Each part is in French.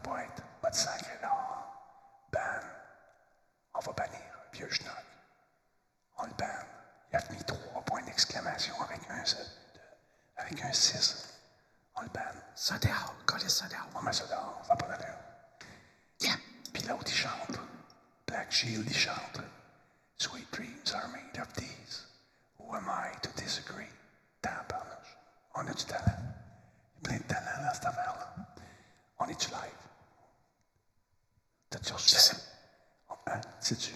boîte, pas de sacré là. Ban. On va bannir vieux schnock. On le banne. Il a mis trois points d'exclamation avec un, euh, avec un 6. On le banne. Ça dehors, collez ça dehors. On met ça dehors, ça n'a pas d'allure. Yeah. Puis l'autre, il chante. Black Shield, il chante. Sweet dreams are made of these. Who am I to disagree? Tabarnouche. On a du talent. Il y a plein de talent dans cette affaire-là. On est-tu live? Reçu? Je sais. Hein? Sais-tu?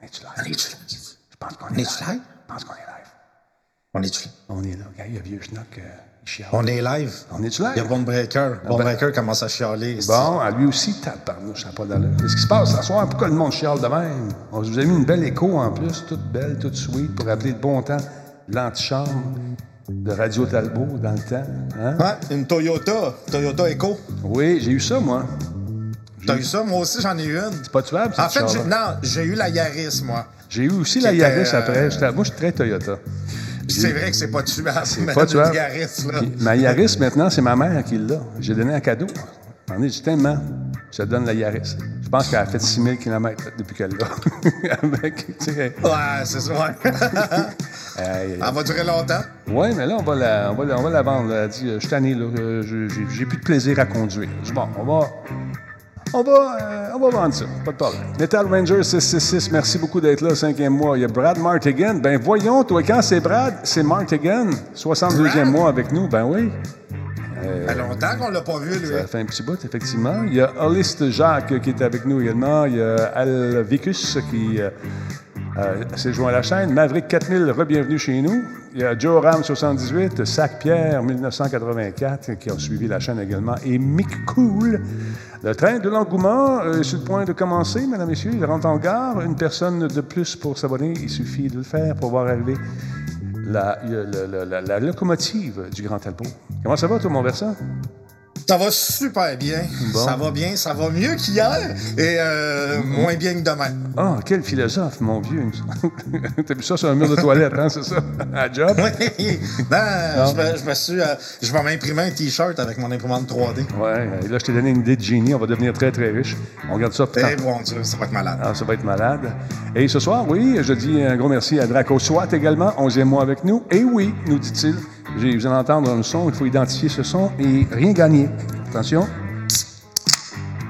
On est-tu live? On est-tu live? Je pense qu'on On est, est-tu live? Je pense qu'on est live. On est live? On est là. Regarde, il y a vieux schnock, euh, chiale. On est live? On est-tu live? Il y a Bon Breaker. Bon ben- Breaker commence à chialer. Bon, à lui aussi, tabarnouche, ça n'a pas d'allure. Qu'est-ce qui se passe ce soir? Pourquoi le monde chiale de même? On vous a mis une belle écho en plus, toute belle, toute sweet, pour rappeler le bon temps, l'antichambre de Radio Talbot dans le temps. Hein? Ouais, une Toyota. Toyota Echo. Oui, j'ai eu ça, moi. T'as eu ça? Moi aussi, j'en ai eu une. C'est pas tuable, En fait, j'ai- non, j'ai eu la Yaris, moi. J'ai eu aussi la Yaris après. euh, J'étais- Moi, je suis très Toyota. C'est vrai que c'est pas tuable. mais Pas tuable. Yaris, là. Ma Yaris, maintenant, c'est ma mère qui l'a. J'ai donné un cadeau. J'en ai dit tellement. Je te donne la Yaris. Je pense qu'elle a fait 6000 km depuis qu'elle l'a. Avec, Ouais, c'est ça. Elle va durer longtemps? Oui, mais là, on va la, on va on va la vendre. là. Elle dit, euh, je suis tanné, là, euh, j'ai, j'ai plus de plaisir à conduire. Je dis, bon, on va, on va, euh, on va vendre ça, pas de problème. Metal Ranger 666, merci beaucoup d'être là, cinquième mois. Il y a Brad Martigan. Ben voyons, toi, quand c'est Brad, c'est Martigan, 62e Brad? mois avec nous. Ben oui, Ça fait longtemps qu'on l'a pas vu, lui. ça fait un petit bout, effectivement. Il y a Holiste Jacques qui est avec nous également. Il y a Alvicus qui euh, euh, s'est joint à la chaîne. Maverick 4000, re-bienvenue chez nous. Il y a Joe Ram 78, Sac Pierre 1984 qui a suivi la chaîne également. Et Mick Cool. Le train de l'engouement euh, est sur le point de commencer, mesdames et messieurs. Il rentre en gare. Une personne de plus pour s'abonner. Il suffit de le faire pour voir arriver la, la locomotive du Grand Talbot. Comment ça va, toi, mon versant? Ça va super bien. Bon. Ça va bien. Ça va mieux qu'hier et euh, moins bien que demain. Ah, quel philosophe, mon vieux. T'as vu ça sur un mur de toilette, hein, c'est ça? À job? Oui. Non, je me, je me suis. euh, je vais m'imprimer un T-shirt avec mon imprimante 3D. Ouais, et là, je t'ai donné une idée de génie. On va devenir très, très riche. On regarde ça. Eh bon Dieu, ça va être malade. Ah, ça va être malade. Et ce soir, oui, je dis un gros merci à Draco Swat également, 11e mois avec nous. Et oui, nous dit-il, vous allez entendre un son, il faut identifier ce son et rien gagner. Attention.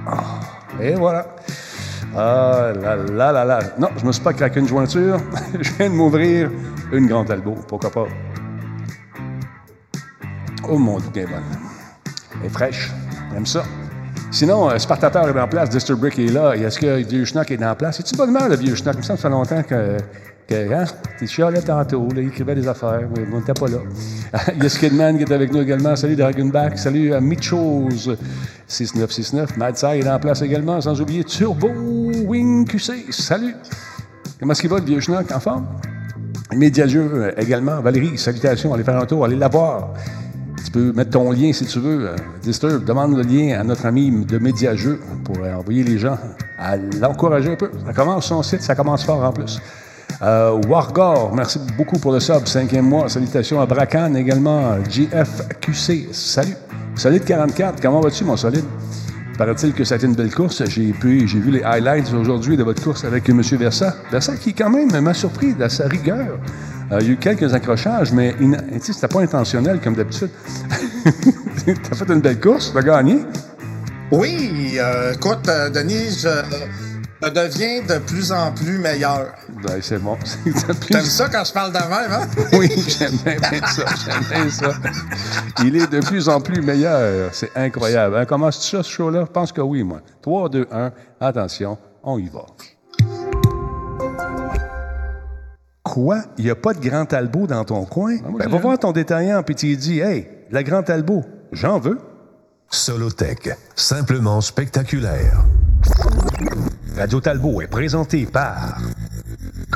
Ah, et voilà. Ah là là là là. Non, je me suis pas craqué une jointure. je viens de m'ouvrir une grande albo. Pourquoi pas? Oh mon Dieu, est bonne. Elle est fraîche. J'aime ça. Sinon, euh, Spartateur est en place, Disturbrick est là. Est-ce que le vieux schnock est en place? De bonne humeur, le vieux schnock? Il ça fait longtemps que. Que hein? Chialais tantôt, il écrivait des affaires, mais on n'était pas là. il y a Skidman qui est avec nous également. Salut Dragonback. Salut à Mitchos 6969. Madsai est en place également, sans oublier Turbo Wing QC. Salut! Comment est-ce qu'il va, le vieux schnock? En forme? Médiajeux euh, également. Valérie, salutations. Allez faire un tour, allez la voir. Tu peux mettre ton lien si tu veux. euh, Disturb, demande le lien à notre ami de Médiajeux pour envoyer les gens à l'encourager un peu. Ça commence son site, ça commence fort en plus. Euh, Wargor, merci beaucoup pour le sub, cinquième mois. Salutations à Bracan également. GFQC, salut. Solide 44, comment vas-tu, mon solide? Paraît-il que ça a été une belle course. J'ai j'ai vu les highlights aujourd'hui de votre course avec M. Versa. Versa qui, quand même, m'a surpris de sa rigueur. Euh, il y a eu quelques accrochages, mais c'était pas intentionnel comme d'habitude. T'as fait une belle course, t'as gagné. Oui, euh, écoute, euh, Denis, je, je deviens de plus en plus meilleur. Ben, c'est bon. T'aimes ça quand je parle de même, hein? Oui, j'aime bien, bien ça. J'aime bien ça. Il est de plus en plus meilleur. C'est incroyable. Hein, Commence-tu ça, ce show-là? Je pense que oui, moi. 3, 2, 1. Attention, on y va. Quoi? Il n'y a pas de Grand Talbot dans ton coin? Ben, va voir ton détaillant, puis tu lui dis, Hey, la Grand Talbot, j'en veux. Solotech, simplement spectaculaire. Radio Talbot est présenté par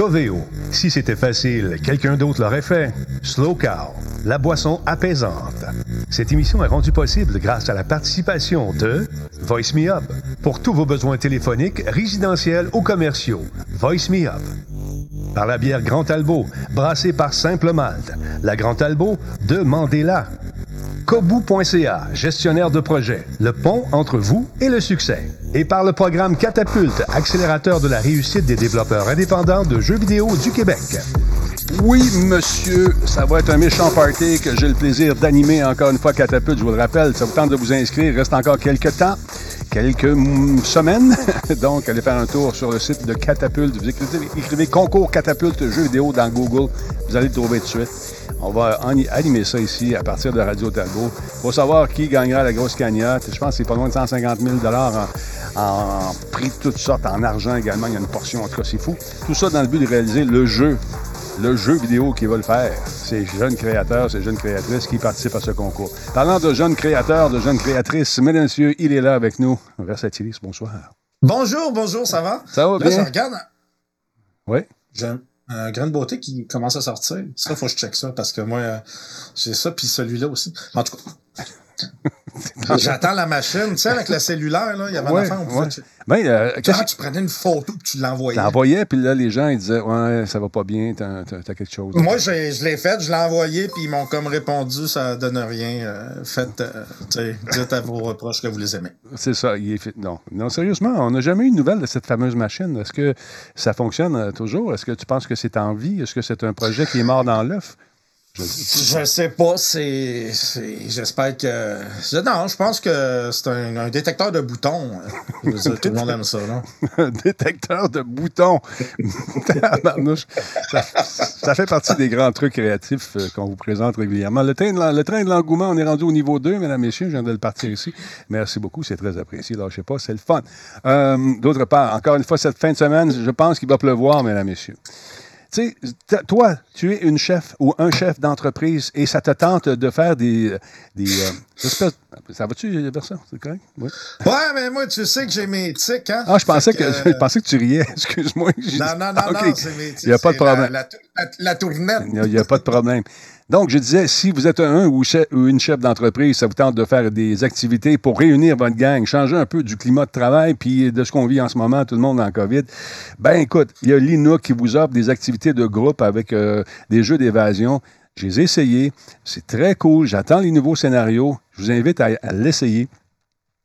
Coveo. Si c'était facile, quelqu'un d'autre l'aurait fait. Slow Cow, la boisson apaisante. Cette émission est rendue possible grâce à la participation de Voice Me Up. Pour tous vos besoins téléphoniques, résidentiels ou commerciaux, Voice Me Up. Par la bière Grand Talbot, brassée par Simple Malte. La Grand Talbot, demandez-la. Kobu.ca, gestionnaire de projet, le pont entre vous et le succès. Et par le programme Catapulte, accélérateur de la réussite des développeurs indépendants de jeux vidéo du Québec. Oui, monsieur, ça va être un méchant party que j'ai le plaisir d'animer encore une fois Catapulte. Je vous le rappelle, ça vous tente de vous inscrire. Il reste encore quelques temps, quelques semaines. Donc, allez faire un tour sur le site de Catapulte. Vous écrivez, écrivez concours Catapulte jeux vidéo dans Google. Vous allez le trouver tout de suite. On va animer ça ici à partir de Radio Talbot. Pour savoir qui gagnera la grosse cagnotte. Je pense que c'est pas loin de 150 000 en, en prix de toutes sortes, en argent également. Il y a une portion, en tout cas, c'est fou. Tout ça dans le but de réaliser le jeu le jeu vidéo qui va le faire. Ces jeunes créateurs, ces jeunes créatrices qui participent à ce concours. Parlant de jeunes créateurs, de jeunes créatrices, mesdames et messieurs, il est là avec nous. Versatilis, bonsoir. Bonjour, bonjour, ça va? Ça va bien? Je regarde. Oui. J'ai un grain de beauté qui commence à sortir. Ça, faut que je check ça parce que moi, euh, j'ai ça, puis celui-là aussi. En tout cas. J'attends la machine, tu sais, avec le cellulaire, là, il y avait ouais, un affaire, on pouvait... ouais. Ben, euh, Quand tu prenais une photo et tu l'envoyais. T'envoyais, puis là, les gens, ils disaient, ouais, ça va pas bien, t'as, quelque chose. Moi, je l'ai fait, je l'ai envoyé, puis ils m'ont comme répondu, ça donne rien. euh, faites, euh, tu sais, dites à vos reproches que vous les aimez. C'est ça, il est fait. Non. non, sérieusement, on n'a jamais eu de nouvelles de cette fameuse machine. Est-ce que ça fonctionne toujours? Est-ce que tu penses que c'est en vie? Est-ce que c'est un projet qui est mort dans l'œuf? Je sais pas, c'est. J'espère que. Non, je pense que c'est un, détecteur de boutons. Dire, tout le monde aime ça, là. un détecteur de boutons. Ça, fait partie des grands trucs créatifs euh, qu'on vous présente régulièrement. Le train, de, le train de l'engouement, on est rendu au niveau 2, mesdames, messieurs. Je viens de le partir ici. Merci beaucoup, c'est très apprécié. Sais pas, c'est le fun. Euh, D'autre part, encore une fois, cette fin de semaine, je pense qu'il va pleuvoir, mesdames, messieurs. Tu sais, toi, tu es une chef ou un chef d'entreprise et ça te tente de faire des. des euh, espèces- ça va-tu, Bertrand? C'est correct? Oui. Ouais, mais moi, tu sais que j'ai mes tics, hein. Ah, je pensais, que, euh, je pensais que tu riais. Excuse-moi. Non, non, non, non, c'est mes tics. Il n'y a pas de problème. La, la, la tournette. Il n'y a, pas de problème. Donc, je disais, si vous êtes un ou, une chef d'entreprise, ça vous tente de faire des activités pour réunir votre gang, changer un peu du climat de travail, puis de ce qu'on vit en ce moment, tout le monde en COVID, ben écoute, il y a l'INOC qui vous offre des activités de groupe avec euh, des jeux d'évasion. Je les ai essayés. C'est très cool. J'attends les nouveaux scénarios. Je vous invite à l'essayer.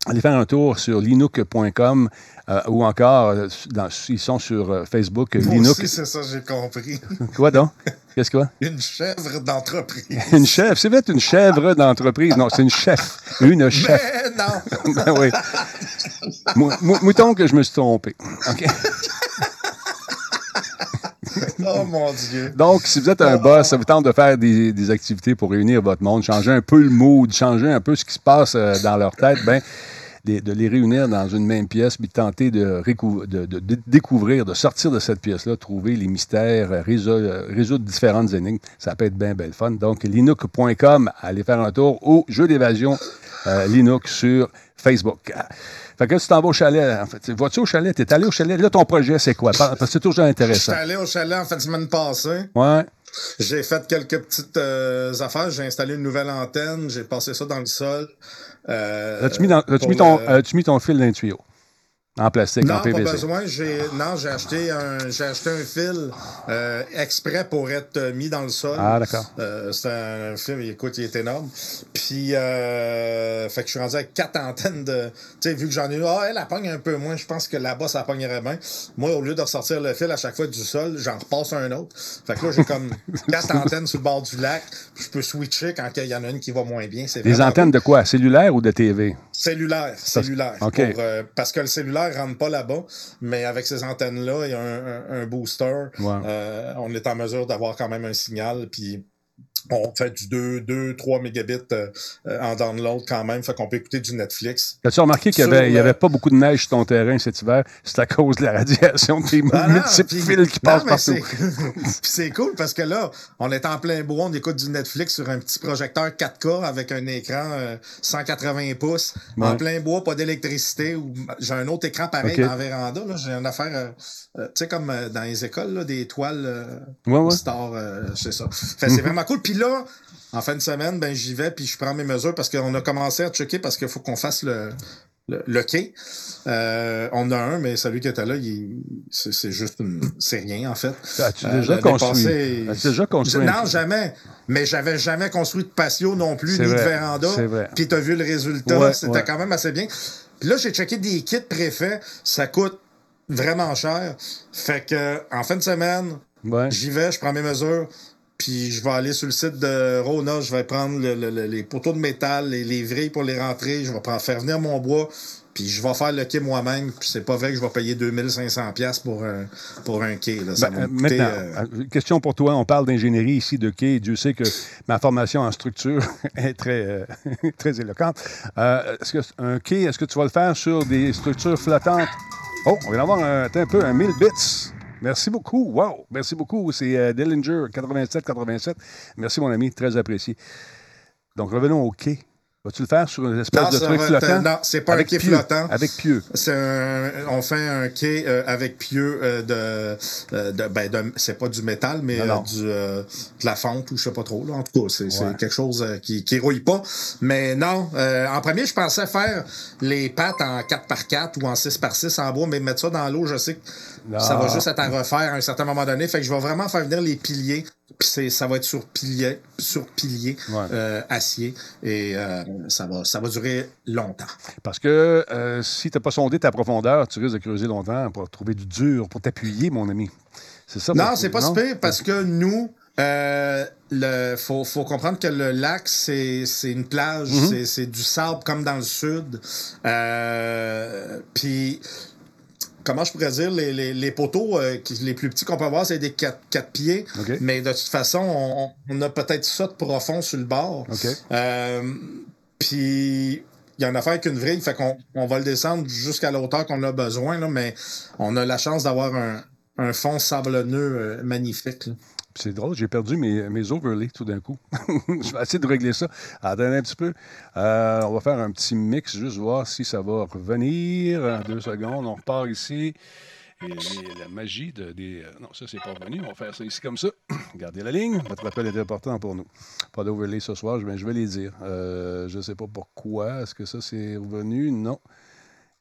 Allez faire un tour sur linux.com euh, ou encore, euh, dans- ils sont sur euh, Facebook, Moi Linux. aussi, c'est ça, j'ai compris. Quoi donc? Qu'est-ce quoi? Une chèvre d'entreprise. Une chèvre? C'est peut-être une chèvre d'entreprise. Non, c'est une chef. Une chef. Mais non. Ben oui. Mou- mou- Mouton que je me suis trompé. OK. Oh mon Dieu. Donc, si vous êtes un boss, ça vous tente de faire des, des activités pour réunir votre monde, changer un peu le mood, changer un peu ce qui se passe dans leur tête, ben, de les réunir dans une même pièce, puis de tenter de, récou- de- de- de découvrir, de sortir de cette pièce-là, trouver les mystères, euh, euh, résoudre différentes énigmes. Ça peut être bien, bien le fun. Donc, linux.com, allez faire un tour au jeu d'évasion euh, Linux sur Facebook. Fait que tu t'en vas au chalet. En fait, vas-tu au chalet? T'es allé au chalet. Là, ton projet, c'est quoi? Parce que c'est toujours Je suis intéressant. allé au chalet en fin de semaine passée. Ouais. J'ai fait quelques petites euh, affaires. J'ai installé une nouvelle antenne. J'ai passé ça dans le sol. Euh, As-tu mis, dans- as-tu pour mis ton, le- as-tu mis ton fil dans le tuyau? En plastique, Non, en pas PVC. besoin. J'ai non, j'ai acheté un j'ai acheté un fil euh, exprès pour être mis dans le sol. Ah, d'accord. Euh, c'est un fil, écoute, il est énorme. Puis euh, fait que je suis rendu avec quatre antennes de. Tu sais, vu que j'en ai eu, ah, elle, elle pogne un peu moins. Je pense que là-bas, ça pognerait bien. Moi, au lieu de ressortir le fil à chaque fois du sol, j'en repasse un autre. Fait que là, j'ai comme quatre antennes sur le bord du lac. Puis je peux switcher quand il y en a une qui va moins bien. C'est Des antennes de quoi? Cellulaire ou de TV? Cellulaire, cellulaire. OK. Pour, parce que le cellulaire rentre pas là-bas, mais avec ces antennes-là, a un, un- un booster. Ouais. Euh, on est en mesure d'avoir quand même un signal, puis on fait du 2, 2 3 mégabits euh, euh, en download quand même, fait qu'on peut écouter du Netflix. As-tu remarqué qu'il n'y avait, avait pas beaucoup de neige sur ton terrain cet hiver? C'est à cause de la radiation des non, multiples puis- fils qui non, passent partout. c'est- cool parce que là, on est en plein bois, on écoute du Netflix sur un petit projecteur 4K avec un écran euh, 180 pouces, Ouais. en plein bois, pas d'électricité. ou J'ai un autre écran pareil Ok. dans la véranda. J'ai une affaire, euh, euh, tu sais, comme euh, dans les écoles, là, des toiles euh, Ouais, ouais. Star, euh, c'est ça. C'est vraiment cool. Là, en fin de semaine, ben j'y vais puis je prends mes mesures parce qu'on a commencé à checker parce qu'il faut qu'on fasse le le, le quai. Euh, on a un, mais celui qui était là, il- c'est c'est juste une... C'est rien, en fait. As-tu Euh, déjà l'année construit? As-tu déjà construit? Non, jamais. Mais j'avais jamais construit de patio non plus, C'est ni de véranda. c'est vrai. Puis t'as vu le résultat, Ouais, c'était ouais. quand même assez bien. Puis là, j'ai checké des kits préfets, ça coûte vraiment cher. Fait que en fin de semaine, Ouais. j'y vais, je prends mes mesures, puis je vais aller sur le site de Rona, je vais prendre le- le- le- les poteaux de métal, les, les vrilles pour les rentrer, je vais prendre, faire venir mon bois, puis je vais faire le quai moi-même, puis c'est pas vrai que je vais payer 2500$ piastres pour un, pour un quai. Là. Ça Ben, euh, me coûter, maintenant, euh, euh, question pour toi. On parle d'ingénierie ici de quai. Dieu sait que ma formation en structure est très, euh, très éloquente. Euh, est-ce que un quai, est-ce que tu vas le faire sur des structures flottantes? Oh, on vient d'avoir un, un peu un 1000 bits. Merci beaucoup. Wow. Merci beaucoup. C'est euh, Dillinger 87-87. Merci, mon ami. Très apprécié. Donc, revenons au quai. Vas-tu le faire sur une espèce Non, de truc flottant? non, c'est pas un quai pieux. flottant. Avec pieux. C'est un- on fait un quai euh, avec pieux euh, de, euh, de, ben, de- c'est pas du métal, mais Non, non. euh, du, euh, de la fonte ou je sais pas trop. Là. En tout cas, c'est Ouais. quelque chose qui, qui rouille pas. Mais non, euh, en premier, je pensais faire les pattes en 4x4 ou en 6x6 en bois, mais mettre ça dans l'eau, je sais que Non. ça va juste être à refaire à un certain moment donné. Fait que je vais vraiment faire venir les piliers. Puis ça va être sur pilier, sur pilier Ouais. euh, acier. Et euh, ça, va, ça va durer longtemps. Parce que euh, si tu n'as pas sondé ta profondeur, tu risques de creuser longtemps pour trouver du dur, pour t'appuyer, mon ami. C'est ça? Non, c'est pas si pire parce que nous, euh, le, faut, faut comprendre que le lac, c'est une plage, Mhm. c'est- c'est du sable comme dans le sud. Euh, Puis, comment je pourrais dire, les, les, les poteaux euh, qui- les plus petits qu'on peut avoir, c'est des 4, pieds. Mais de toute façon, on, on a peut-être ça de profond sur le bord. Euh, Puis, il y en a fait avec une vrille, fait qu'on on va le descendre jusqu'à la hauteur qu'on a besoin, mais on a la chance d'avoir un, un fond sablonneux euh, magnifique. C'est drôle, j'ai perdu mes, mes overlays tout d'un coup. je vais essayer de régler ça. Attendez un petit peu. Euh, on va faire un petit mix, juste voir si ça va revenir. En deux secondes, on repart ici. Et les- la magie de, des. euh, non, ça, c'est pas revenu. On va faire ça ici comme ça. Gardez la ligne. Votre appel est important pour nous. Pas d'overlay ce soir, je, vais- je vais les dire. Euh, je ne sais pas pourquoi. Est-ce que ça, c'est revenu? Non.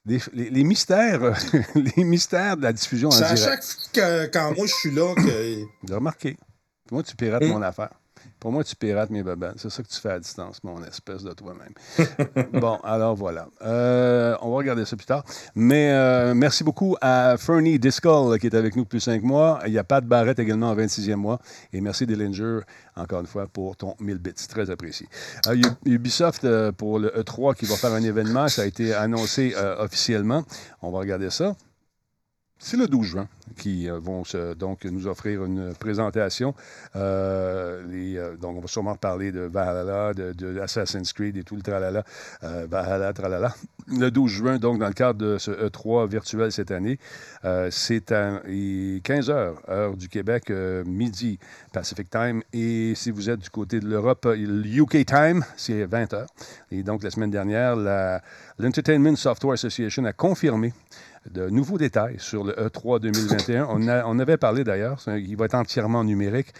Les, les mystères, les mystères de la diffusion en C'est à chaque fois que quand moi je suis là que. J'ai remarqué. Moi, tu pirates mon affaire. Pour moi, tu pirates mes babanes. C'est ça que tu fais à distance, mon espèce de toi-même. bon, alors voilà. Euh, on va regarder ça plus tard. Mais euh, merci beaucoup à Fernie Discall qui est avec nous depuis cinq mois. Il y a Pat Barrett également en 26e mois. Et merci Dillinger, encore une fois, pour ton 1000 bits. Très apprécié. Euh, Ubisoft, euh, pour le E3 qui va faire un événement, ça a été annoncé officiellement. On va regarder ça. C'est le 12 juin qui euh, vont donc nous offrir une présentation. Euh, euh, donc, on va sûrement parler de Valhalla, de, Assassin's Creed et tout le tralala. Valhalla, tralala. Le 12 juin, donc, dans le cadre de ce E3 virtuel cette année, c'est à 15 heures, heure du Québec, midi Pacific Time. Et si vous êtes du côté de l'Europe, le UK Time, c'est 20 heures. Et donc, la semaine dernière, l'Entertainment Software Association a confirmé de nouveaux détails sur le E E3 2021. On, avait parlé d'ailleurs, il va être entièrement numérique.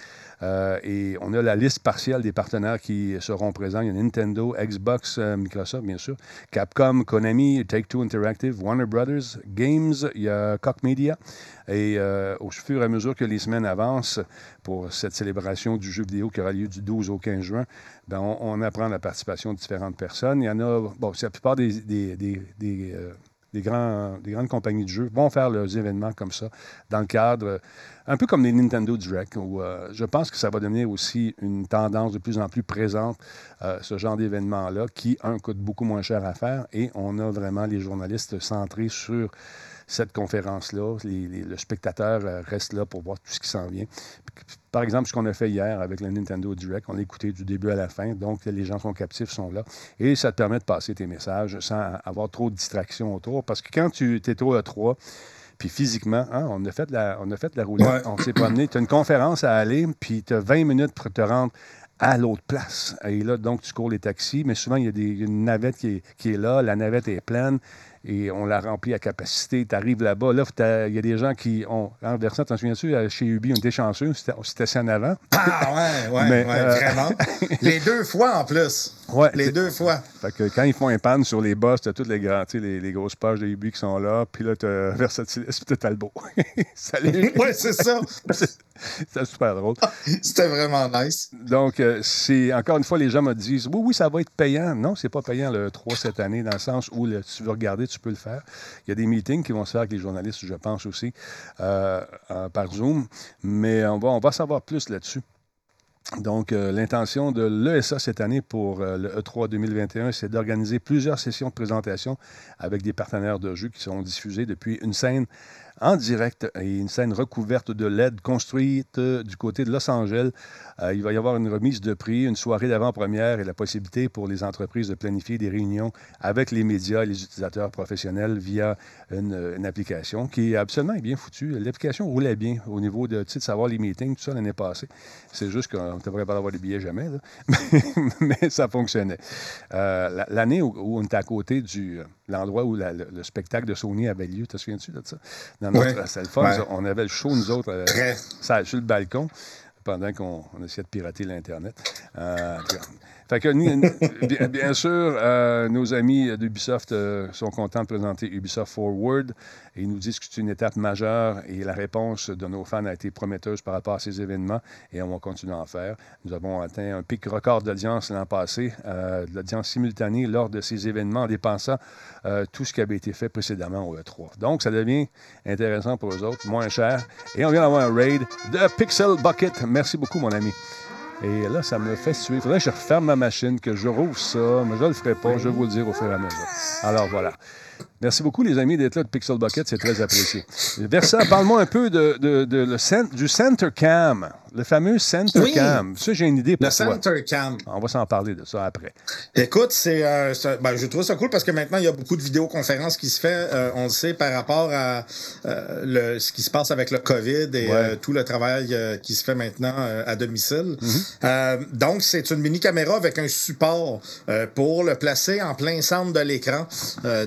Euh, et on a la liste partielle des partenaires qui seront présents. Il y a Nintendo, Xbox, euh, Microsoft, bien sûr, Capcom, Konami, Take-Two Interactive, Warner Brothers, Games, il y a Koch Media. Et euh, au fur et à mesure que les semaines avancent pour cette célébration du jeu vidéo qui aura lieu du 12 au 15 juin, ben, on, apprend la participation de différentes personnes. Il y en a, bon, c'est la plupart des, des, grandes compagnies de jeux vont faire leurs événements comme ça, dans le cadre, euh, un peu comme les Nintendo Direct, où euh, je pense que ça va devenir aussi une tendance de plus en plus présente, euh, ce genre d'événement-là, qui, un, coûte beaucoup moins cher à faire, et on a vraiment les journalistes centrés sur cette conférence-là. Le spectateur euh, reste là pour voir tout ce qui s'en vient. Par exemple, ce qu'on a fait hier avec le Nintendo Direct, on l'a écouté du début à la fin, donc les gens sont captifs, sont là, et ça te permet de passer tes messages sans avoir trop de distractions autour, parce que quand tu es au E3, puis physiquement, hein, on, a fait la, on a fait la roulette, Ouais. on s'est promené, tu as une conférence à aller, puis tu as 20 minutes pour te rendre à l'autre place. Et là, donc, tu cours les taxis, mais souvent, il y a des, il y a une navette qui est, qui est là, la navette est pleine, et on l'a rempli à capacité. Tu arrives là-bas, là, il y a des gens qui ont renversé, t'en souviens-tu, euh, chez Ubi, on était chanceux, c'était- on s'était assis en avant. Ah ouais, ouais, Mais, ouais, euh, vraiment. Les deux fois en plus. Ouais, Les deux fois. Fait que quand ils font un panne sur les boss, t'as toutes les, grands, les, les grosses pages de Ubi qui sont là, puis là, t'as Versatilis, puis t'as Talbot. Salut! Ouais, c'est ça. C'était super drôle. C'était vraiment nice. Donc, euh, c'est encore une fois, les gens me disent Oui, oui, ça va être payant. Non, c'est pas payant le 3 cette année, dans le sens où le- tu veux regarder, tu peux le faire. Il y a des meetings qui vont se faire avec les journalistes, je pense aussi, euh, euh, par Zoom. Mais on va, on va savoir plus là-dessus. Donc, euh, l'intention de l'ESA cette année pour euh, le E3 2021, c'est d'organiser plusieurs sessions de présentation avec des partenaires de jeux qui seront diffusés depuis une scène en direct et une scène recouverte de LED construite euh, du côté de Los Angeles. Euh, il va y avoir une remise de prix, une soirée d'avant-première et la possibilité pour les entreprises de planifier des réunions avec les médias et les utilisateurs professionnels via une, une application qui est absolument bien foutue. L'application roulait bien au niveau de, tu de savoir les meetings, tout ça l'année passée. C'est juste qu'on ne devrait pas avoir des billets jamais, mais, ça fonctionnait. Euh, la- L'année où, on était à côté euh, l'endroit où le, le spectacle de Sony avait lieu, te souviens-tu de ça? Notre, Ouais. Ouais. ça. On avait le show, nous autres, euh, Très. ça, sur le balcon, pendant qu'on on essayait de pirater l'Internet. Euh, bien, sûr, euh, nos amis d'Ubisoft euh, sont contents de présenter Ubisoft Forward ils nous disent que c'est une étape majeure et la réponse de nos fans a été prometteuse par rapport à ces événements et on va continuer à en faire. Nous avons atteint un pic record d'audience l'an passé, euh, de l'audience simultanée lors de ces événements en dépensant euh, tout ce qui avait été fait précédemment au E3. Donc, ça devient intéressant pour eux autres, moins cher. Et on vient d'avoir un raid de Pixel Bucket. Merci beaucoup, mon ami. Et là, ça me fait suer. Il faudrait que je referme ma machine, que je rouvre ça, mais je ne le ferai pas. Je vais vous le dire au fur et à mesure. Alors, voilà. Merci beaucoup, les amis, d'être là de Pixel Bucket. C'est très apprécié. Versa, parle-moi un peu de, de- de- le cent- du Center Cam, le fameux Center Oui. Cam. Ça, j'ai une idée pour Le toi. Center Cam. On va s'en parler de ça après. Écoute, c'est, euh, ben, je trouve ça cool parce que maintenant, il y a beaucoup de vidéoconférences qui se fait, euh, on le sait, par rapport à euh, le, ce qui se passe avec le COVID et Ouais. euh, tout le travail qui se fait maintenant à domicile. Euh, donc, c'est une mini caméra avec un support pour le placer en plein centre de l'écran.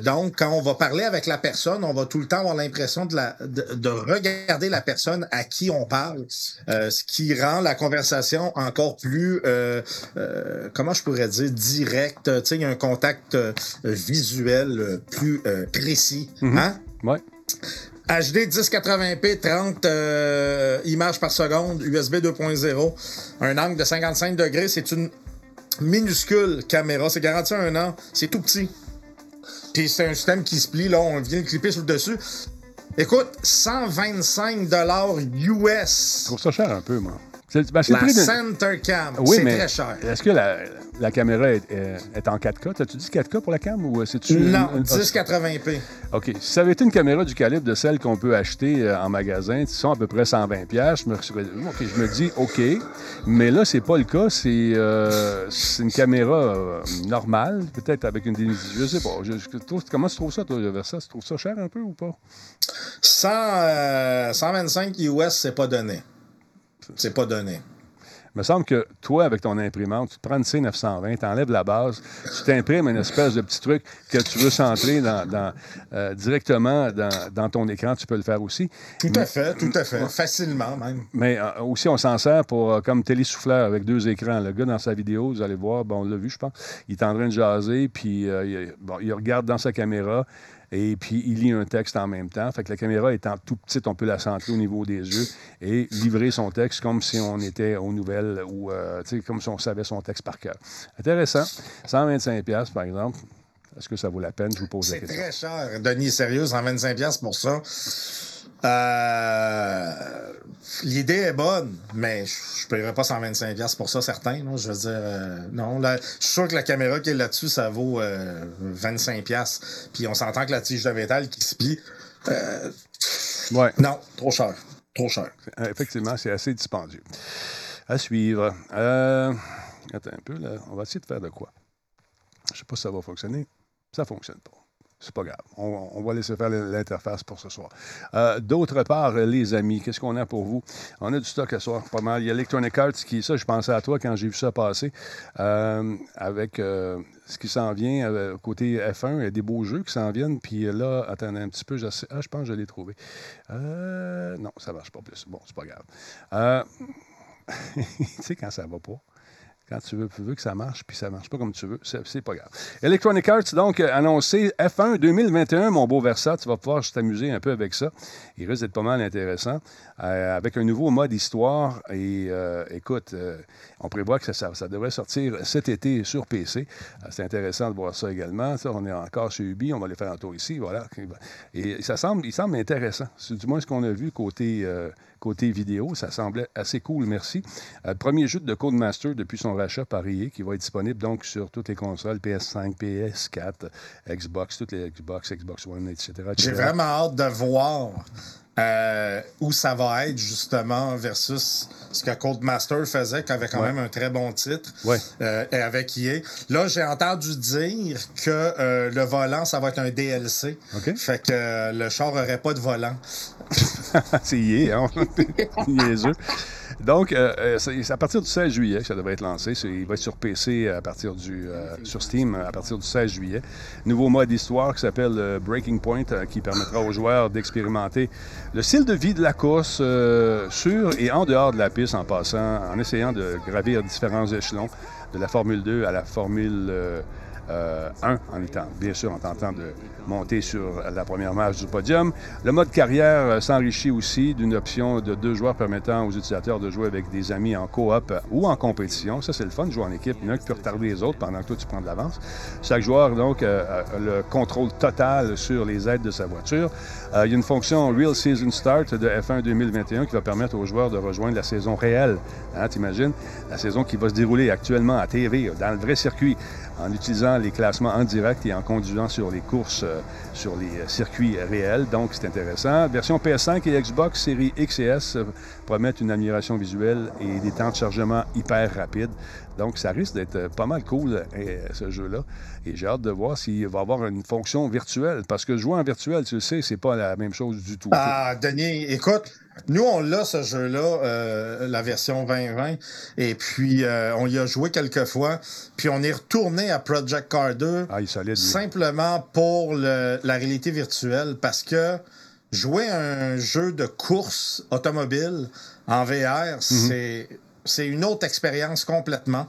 Donc, quand on va parler avec la personne, on va tout le temps avoir l'impression de, la, de, de regarder la personne à qui on parle, euh, ce qui rend la conversation encore plus, euh, euh, comment je pourrais dire, directe. Tu sais, il y a un contact visuel plus précis. Hein? Ouais. HD 1080p, 30 euh, images par seconde, USB 2.0, un angle de 55 degrés, c'est une minuscule caméra, c'est garanti un an, c'est tout petit. Puis c'est un système qui se plie, là, on vient de clipper sur le dessus. Écoute, 125 dollars Je US. trouve ça cher un peu, moi. C'est ben, La Center Cam, Oui, c'est très cher. est-ce que la, la caméra est, est- est en 4K? T'as-tu dit 4K pour la cam ou euh, c'est-tu... Non, une- une- 1080p. OK. Si ça avait été une caméra du calibre de celle qu'on peut acheter euh, en magasin, qui sont à peu près 120 pièces, je me, je me dis OK, mais là c'est pas le cas, c'est euh, c'est une caméra euh, normale, peut-être avec une je sais pas. Je, je trouve- comment tu trouves ça toi Versa Tu trouves ça cher un peu ou pas? 100, euh, 125 US, c'est pas donné. C'est pas donné. Il me semble que toi, avec ton imprimante, tu te prends une C920, tu enlèves la base, tu t'imprimes une espèce de petit truc que tu veux centrer dans, dans, euh, directement dans, dans ton écran, tu peux le faire aussi. Tout à fait, tout à fait. Facilement, même. Mais euh, aussi, on s'en sert pour euh, comme télésouffleur avec deux écrans. Le gars, dans sa vidéo, vous allez voir, bon, on l'a vu, je pense, il est en train de jaser, puis euh, il, bon, il regarde dans sa caméra, et puis il lit un texte en même temps. Fait que la caméra étant tout petite, on peut la centrer au niveau des yeux et livrer son texte comme si on était aux nouvelles ou euh, comme si on savait son texte par cœur. Intéressant. 125$, piastres, par exemple. Est-ce que ça vaut la peine? Je vous pose la C'est question. très cher. Denis, sérieux, 125$ pour ça? Euh, L'idée est bonne, mais je ne paierais pas 125$ pour ça, certain. là. Je veux dire, euh, non. Là, je suis sûr que la caméra qui est là-dessus, ça vaut euh, 25$. Puis on s'entend que la tige de métal qui se plie. euh, Ouais. non, trop cher. Trop cher. Euh, Effectivement, c'est assez dispendieux. À suivre. Euh, attends un peu, là. On va essayer de faire de quoi? Je sais pas si ça va fonctionner. Ça fonctionne pas. C'est pas grave. On, va laisser faire l'interface pour ce soir. Euh, D'autre part, les amis, qu'est-ce qu'on a pour vous? On a du stock à soir, pas mal. Il y a Electronic Arts qui, ça, je pensais à toi quand j'ai vu ça passer, euh, avec euh, ce qui s'en vient euh, côté F1. Il y a des beaux jeux qui s'en viennent. Puis là, attendez un petit peu. Je ah, je pense que je l'ai trouvé. Euh, non, ça marche pas plus. Bon, c'est pas grave. Euh, tu sais, quand ça va pas. Quand tu veux, tu veux que ça marche, puis ça marche pas comme tu veux, c'est pas grave. Electronic Arts, donc, euh, annoncé F1 2021, mon beau Versa. Tu vas pouvoir t'amuser un peu avec ça. Il risque d'être pas mal intéressant. Euh, avec un nouveau mode histoire. Et euh, écoute, on prévoit que ça, devrait sortir cet été sur PC. C'est intéressant de voir ça également. Ça, on est encore chez Ubi, on va les faire un tour ici. Voilà. Et ça semble, il semble intéressant. C'est du moins ce qu'on a vu côté, côté vidéo. Ça semblait assez cool, merci. Euh, premier jeu de Codemaster depuis son rachat par EA qui va être disponible donc sur toutes les consoles PS5, PS4, Xbox, toutes les Xbox, Xbox One, etc. J'ai vraiment hâte de voir euh, où ça va être, justement, versus ce que Codemaster faisait, qui avait quand Ouais. même un très bon titre, Ouais. euh, et avec EA. Là, j'ai entendu dire que euh, le volant, ça va être un DLC. OK. Fait que le char n'aurait pas de volant. c'est hier, hein? Donc, euh, euh, c'est à partir du 16 juillet que ça devrait être lancé. Il va être sur PC à partir du, euh, sur Steam à partir du 16 juillet. Nouveau mode histoire qui s'appelle Breaking Point, qui permettra aux joueurs d'expérimenter le style de vie de la course sur et en dehors de la piste en passant, en essayant de gravir différents échelons de la Formule 2 à la Formule euh, euh, 1, en étant, bien sûr, en tentant de monter sur la première marche du podium. Le mode carrière euh, s'enrichit aussi d'une option de deux joueurs permettant aux utilisateurs de jouer avec des amis en coop ou en compétition. Ça, c'est le fun de jouer en équipe. Il y en a qui peut retarder les autres pendant que toi, tu prends de l'avance. Chaque joueur, donc, euh, a le contrôle total sur les aides de sa voiture. Euh, il y a une fonction Real Season Start de F1 2021 qui va permettre aux joueurs de rejoindre la saison réelle. Hein, T'imagines? La saison qui va se dérouler actuellement à TV, dans le vrai circuit, en utilisant les classements en direct et en conduisant sur les courses sur les euh, circuits réels. Donc, c'est intéressant. Version PS5 et Xbox Série X et S euh, promettent une amélioration visuelle et des temps de chargement hyper rapides. Donc, ça risque d'être euh, pas mal cool, euh, ce jeu-là. Et j'ai hâte de voir s'il va avoir une fonction virtuelle. Parce que jouer en virtuel, tu le sais, c'est pas la même chose du tout. Ah, Denis, écoute, nous, on l'a, ce jeu-là, euh, la version 2020, et puis euh, on y a joué quelques fois, puis on est retourné à Project Car 2 Ah, simplement pour le- la réalité virtuelle, parce que jouer un jeu de course automobile en VR, c'est... C'est une autre expérience complètement.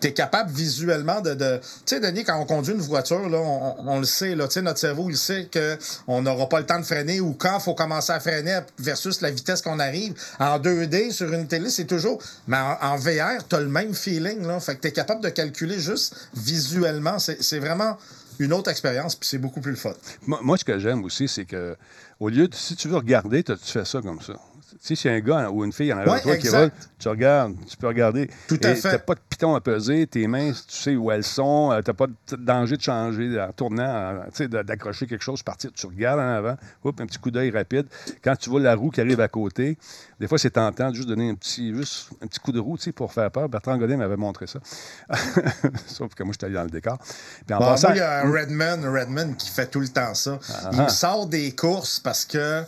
tu es capable visuellement de. Tu sais, Denis, quand on conduit une voiture, on, le sait, là, notre cerveau, il sait qu'on n'aura pas le temps de freiner ou quand il faut commencer à freiner versus la vitesse qu'on arrive. En 2D, sur une télé, c'est toujours. Mais en, VR, tu as le même feeling. Là, fait que tu es capable de calculer juste visuellement. C'est vraiment une autre expérience, puis c'est beaucoup plus fun. Moi, moi, ce que j'aime aussi, c'est que au lieu de, si tu veux regarder, tu fais ça comme ça? Tu sais, si un gars ou une fille en arrière Ouais, de toi qui roule, tu regardes, tu peux regarder. Tout à Et fait. T'as pas de piton à peser, tes mains, tu sais où elles sont, euh, t'as pas de danger de changer en tournant, tu sais, d'accrocher quelque chose, partir, tu regardes en avant, hop, un petit coup d'œil rapide. Quand tu vois la roue qui arrive à côté, des fois, c'est tentant de juste donner un petit, juste un petit coup de roue, tu sais, pour faire peur. Bertrand Godin m'avait montré ça. Sauf que moi, j'étais allé dans le décor. Puis en Bon, passant... moi, il y a un Redman, Redman qui fait tout le temps ça. Il me sort des courses parce que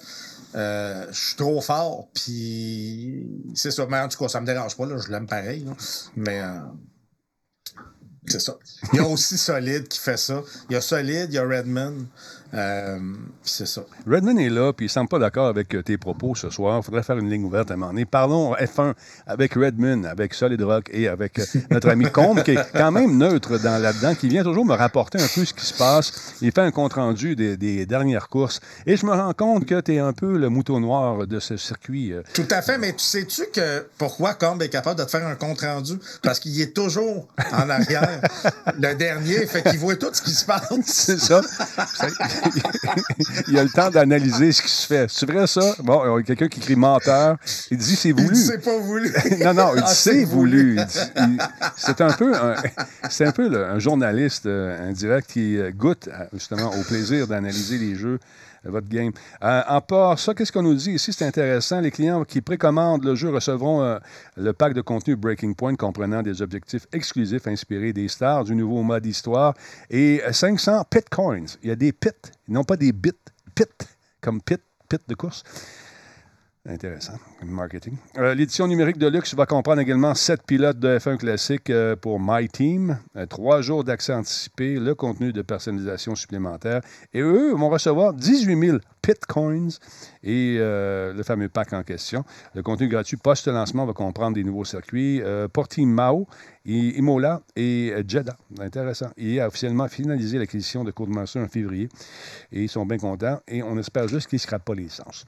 euh, je suis trop fort, puis c'est ça. Mais en tout cas, ça me dérange pas, là, je l'aime pareil. Mais euh, c'est ça. Il y a aussi Solid qui fait ça. Il y a Solid, il y a Redman. Euh, c'est ça. Redman est là, puis il semble pas d'accord avec euh, tes propos ce soir. Il faudrait faire une ligne ouverte à un moment donné. Parlons F1 avec Redman, avec Solid Rock et avec euh, notre ami Combe, qui est quand même neutre dans là-dedans, qui vient toujours me rapporter un peu ce qui se passe. Il fait un compte-rendu des, des dernières courses. Et je me rends compte que tu es un peu le mouton noir de ce circuit. Tout à fait, mais tu sais-tu que pourquoi Combe est capable de te faire un compte rendu? Parce qu'il est toujours en arrière. le dernier, fait qu'il voit tout ce qui se passe. C'est ça. Il a le temps d'analyser ce qui se fait. C'est vrai, ça? Bon, il y a quelqu'un qui crie menteur. Il dit c'est voulu. C'est pas voulu. non, non, il dit Ah, c'est voulu. Il dit- il- C'est un peu, un, un, peu un journaliste euh, indirect qui euh, goûte à- justement au plaisir d'analyser les jeux, votre game. Euh, en part ça, qu'est-ce qu'on nous dit ici? C'est intéressant. Les clients qui précommandent le jeu recevront euh, le pack de contenu Breaking Point comprenant des objectifs exclusifs inspirés des stars du nouveau mode histoire et euh, 500 pitcoins. Il y a des pits, non pas des bits, pits, comme pit, pit de course. Intéressant, marketing. Euh, L'édition numérique de luxe va comprendre également sept pilotes de F1 classique euh, pour My Team, euh, trois jours d'accès anticipé, le contenu de personnalisation supplémentaire. Et eux vont recevoir 18 000 Pitcoins et le fameux pack en question. Le contenu gratuit post-lancement va comprendre des nouveaux circuits, Portimao, I- Imola et Jeddah. Intéressant. Il a officiellement finalisé l'acquisition de Codemaster en février et ils sont bien contents et on espère juste qu'ils ne scrapent pas les licences.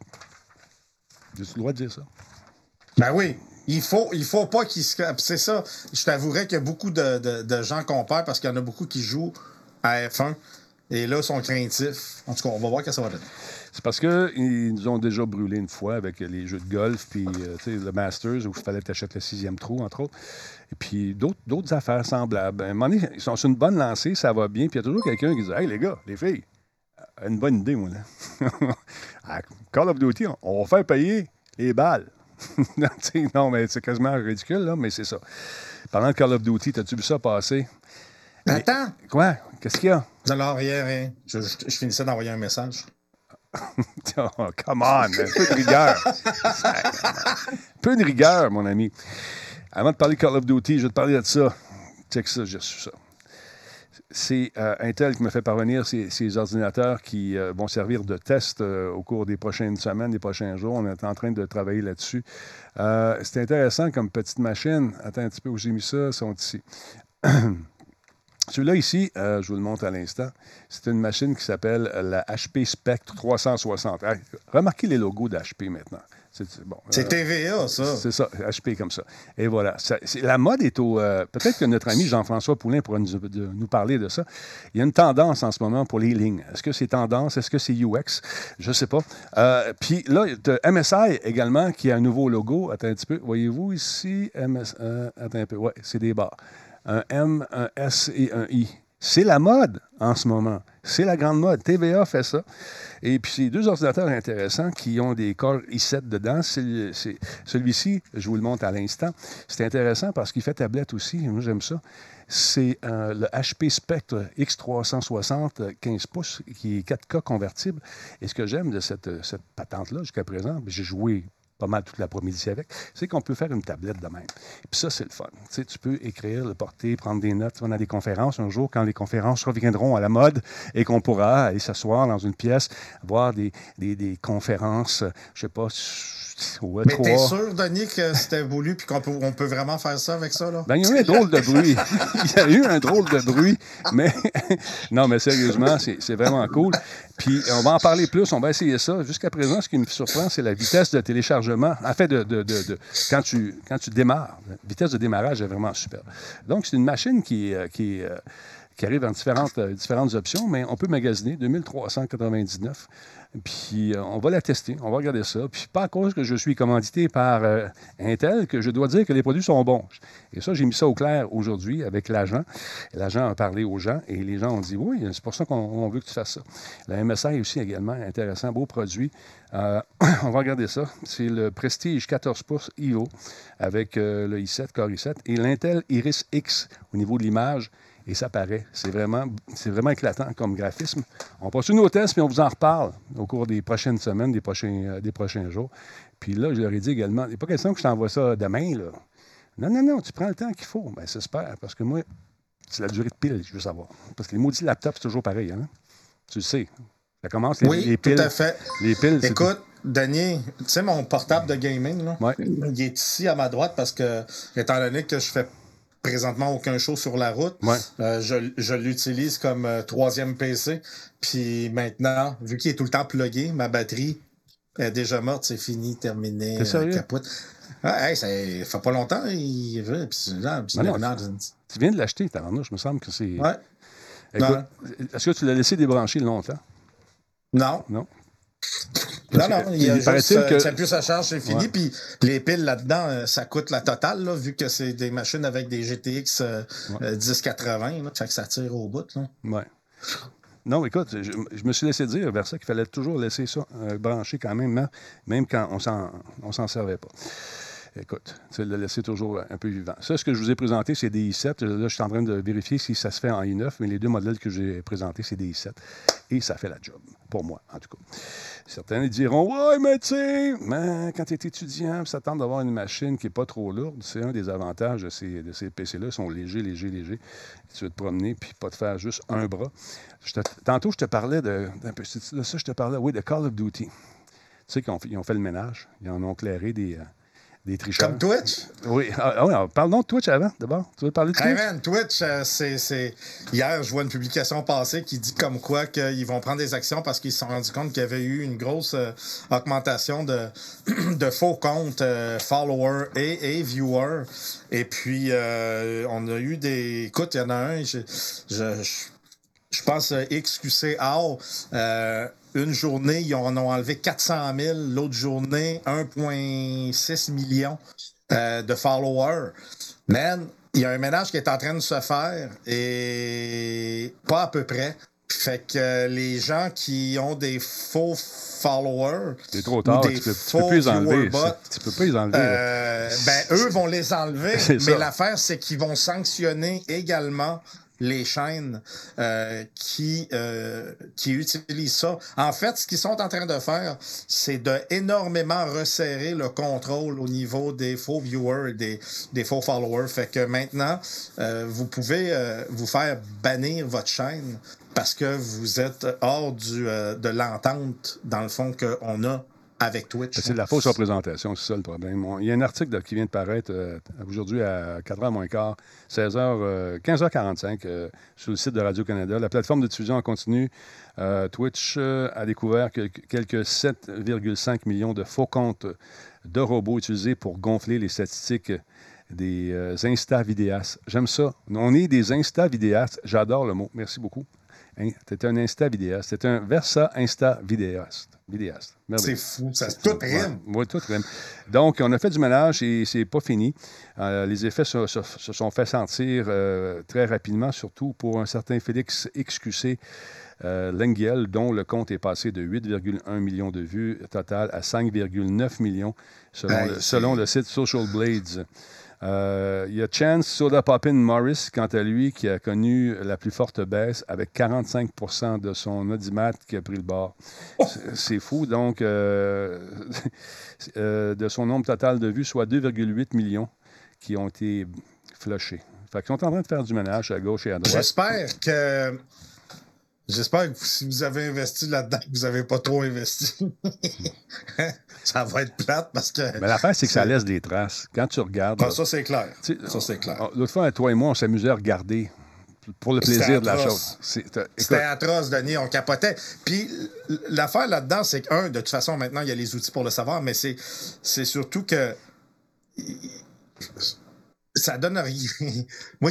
J'ai le droit de dire ça? Ben oui. Il faut, il faut pas qu'il se. C'est ça. Je t'avouerais qu'il y a beaucoup de, de, de gens qu'on perd parce qu'il y en a beaucoup qui jouent à F1 et là sont craintifs. En tout cas, on va voir ce que ça va donner. C'est parce qu'ils nous ont déjà brûlé une fois avec les jeux de golf, puis euh, le Masters, où il fallait que tu achètes le sixième trou, entre autres. Et puis d'autres, d'autres affaires semblables. À un moment donné, ils sont sur une bonne lancée, ça va bien, puis il y a toujours quelqu'un qui dit Hey, les gars, les filles, une bonne idée, moi, là. À Call of Duty, on- va faire payer les balles. non, non, mais c'est quasiment ridicule, là, mais c'est ça. Parlant de Call of Duty, as-tu vu ça passer? Attends! Quoi? Qu'est-ce qu'il y a? Alors, rien, rien. Je, je, je finissais d'envoyer un message. Oh, come on, un peu de rigueur. un peu de rigueur, mon ami. Avant de parler de Call of Duty, je vais te parler de ça. Check ça, j'ai reçu ça. C'est euh, Intel qui me fait parvenir ces, ordinateurs qui euh, vont servir de test euh, au cours des prochaines semaines, des prochains jours. On est en train de travailler là-dessus. C'est intéressant comme petite machine. Attends un petit peu où j'ai mis ça. Ils sont ici. Celui-là ici, je vous le montre à l'instant, c'est une machine qui s'appelle la HP Spectre 360. Hey, remarquez les logos d'HP maintenant. C'est bon, C'est euh, TVA, ça. c'est ça, HP comme ça. Et voilà. Ça- la mode est au. euh, Peut-être que notre ami Jean-François Poulain pourra nous, de- nous parler de ça. Il y a une tendance en ce moment pour les lignes. Est-ce que c'est tendance? Est-ce que c'est UX? Je ne sais pas. Euh, Puis là, MSI également qui a un nouveau logo. Attends un petit peu. Voyez-vous ici? MS, attends un peu. Oui, c'est des barres. Un M, un S et un I. C'est la mode en ce moment. C'est la grande mode. TVA fait ça. Et puis, c'est deux ordinateurs intéressants qui ont des corps i7 dedans. Celui-ci, je vous le montre à l'instant, c'est intéressant parce qu'il fait tablette aussi. Moi, j'aime ça. C'est euh, le HP Spectre X360 euh, 15 pouces qui est 4K convertible. Et ce que j'aime de cette, cette patente-là jusqu'à présent, j'ai joué pas mal toute l'après-midi avec, c'est qu'on peut faire une tablette de même. Puis ça, c'est le fun. Tu sais, tu peux écrire, le porter, prendre des notes. On a des conférences un jour, quand les conférences reviendront à la mode et qu'on pourra aller s'asseoir dans une pièce, voir des, des, des conférences, je sais pas, Mais t'es E3. sûr, Denis, que c'était voulu puis qu'on peut, on peut vraiment faire ça avec ça, là? Ben, il y a eu un drôle de bruit. il y a eu un drôle de bruit, mais non, mais sérieusement, c'est vraiment cool. Puis on va en parler plus, on va essayer ça. Jusqu'à présent, ce qui me surprend, c'est la vitesse de téléchargement. En fait, de, de- de- de- quand, tu, quand tu démarres, la vitesse de démarrage est vraiment super. Donc, c'est une machine qui, euh, qui, euh, qui arrive en différentes, euh, différentes options, mais on peut magasiner 2399. Puis euh, on va la tester, on va regarder ça. Puis pas à cause que je suis commandité par euh, Intel que je dois dire que les produits sont bons. Et ça, j'ai mis ça au clair aujourd'hui avec l'agent. L'agent a parlé aux gens et les gens ont dit oui, c'est pour ça qu'on on veut que tu fasses ça. La MSI aussi également, intéressant, beau produit. Euh, on va regarder ça. C'est le Prestige 14 pouces IO avec le i7, Core i7 et l'Intel Iris X au niveau de l'image. Et ça paraît. C'est vraiment, c'est vraiment éclatant comme graphisme. On poursuit nos tests, puis on vous en reparle au cours des prochaines semaines, des prochains, euh, des prochains jours. Puis là, je leur ai dit également, il n'est pas question que je t'envoie ça demain. Là. Non, non, non, tu prends le temps qu'il faut. Bien, c'est super, parce que moi, c'est la durée de pile, je veux savoir. Parce que les maudits laptops, c'est toujours pareil. Hein? Tu le sais. Ça commence, les, Oui, les piles. tout à fait. Les piles, Écoute, Denis, tu sais, mon portable de gaming, là, Ouais. il est ici à ma droite parce que, étant donné que je fais présentement aucun show sur la route, Ouais. euh, je, je l'utilise comme euh, troisième PC. Puis maintenant, vu qu'il est tout le temps plugué, ma batterie est déjà morte, c'est fini, terminé, sérieux? capote. Ah, hey, ça fait pas longtemps, il veut, puis non, maintenant, Tu viens de l'acheter, je me semble que c'est. Ouais. Est-ce que tu l'as laissé débrancher longtemps? Non. Non? Non, non, il y a juste, euh, que- tient plus sa charge, c'est fini. Ouais. Puis les piles là-dedans, euh, ça coûte la totale, là, vu que c'est des machines avec des GTX euh, euh, 1080. Là, fait que ça tire au bout. Là. Ouais. Non, écoute, je, je me suis laissé dire vers ça qu'il fallait toujours laisser ça euh, branché quand même, hein, même quand on s'en servait pas. Écoute, tu le laisser toujours un peu vivant. Ça, ce que je vous ai présenté, c'est des i7. Là, je suis en train de vérifier si ça se fait en i9, mais les deux modèles que j'ai présentés, c'est des i7. Et ça fait la job, pour moi, en tout cas. Certains diront Ouais, mais tu sais, quand tu es étudiant, ça tente d'avoir une machine qui n'est pas trop lourde. C'est un des avantages de ces, de ces PC-là. Ils sont légers, légers, légers. Tu veux te promener puis pas te faire juste un bras. Tantôt, je te parlais de. ça, je te parlais, oui, de Call of Duty. Tu sais qu'ils ont fait le ménage. Ils en ont clairé des, euh, des tricheurs. Comme Twitch? Oui, ah, ah oui, parlons de Twitch avant, d'abord. Tu veux parler de Hey Twitch? man, Twitch, euh, c'est, c'est- Hier, je vois une publication passée qui dit comme quoi qu'ils vont prendre des actions parce qu'ils se sont rendus compte qu'il y avait eu une grosse euh, augmentation de, de faux comptes, euh, followers et, et viewers. Et puis, on a eu des... Écoute, il y en a un, je, je, je- je pense XQC How, une journée, ils en ont enlevé 400 000. L'autre journée, 1,6 million euh, de followers. Man, il y a un ménage qui est en train de se faire et pas à peu près. Fait que euh, les gens qui ont des faux followers, C'est trop tard. des Tu peux, tu faux peux plus les enlever. Tu peux pas les enlever. là. euh, ben, eux vont les enlever, mais l'affaire, c'est qu'ils vont sanctionner également les chaînes euh, qui, euh, qui utilisent ça. En fait, ce qu'ils sont en train de faire, c'est de énormément resserrer le contrôle au niveau des faux viewers des, des faux followers. Fait que maintenant, euh, vous pouvez euh, vous faire bannir votre chaîne parce que vous êtes hors du, euh, de l'entente, dans le fond, qu'on a avec Twitch. C'est de la fausse représentation, c'est ça le problème. Il y a un article de- qui vient de paraître euh, aujourd'hui à 4h moins quart, 16h, euh, 15h45 euh, sur le site de Radio-Canada. La plateforme de diffusion en continu Twitch a découvert que que quelques 7,5 millions de faux comptes de robots utilisés pour gonfler les statistiques des euh, Insta-vidéastes. J'aime ça. On est des Insta-vidéastes. J'adore le mot. Merci beaucoup. T'es un Insta-vidéaste. T'es un Versa Insta-vidéaste. Vidéaste. Merveilleux. C'est fou, ça tout rime. Oui, tout rime. Donc, on a fait du ménage et c'est pas fini. Euh, les effets se, se- se sont fait sentir euh, très rapidement, surtout pour un certain Félix XQC euh, Lenguel, dont le compte est passé de 8,1 millions de vues total à 5,9 millions selon, Hey, le, c'est- selon le site Social Blades. Euh, il y a Chance Soda Poppin Morris, quant à lui, qui a connu la plus forte baisse avec 45% de son audimat qui a pris le bord. C'est- C'est fou. Donc, euh, euh, de son nombre total de vues, soit 2,8 millions qui ont été flushés. Fait qu'ils sont en train de faire du ménage à gauche et à droite. J'espère que. J'espère que si vous avez investi là-dedans, que vous n'avez pas trop investi. ça va être plate parce que. Mais l'affaire, c'est que ça laisse des traces. Quand tu regardes. Ah, ça, c'est clair. Ça, c'est clair. L'autre fois, toi et moi, on s'amusait à regarder pour le plaisir de la chose. C'était atroce, Denis, on capotait. Puis l'affaire là-dedans, c'est que, un, de toute façon, maintenant, il y a les outils pour le savoir, mais c'est, c'est surtout que ça donne rien. Moi,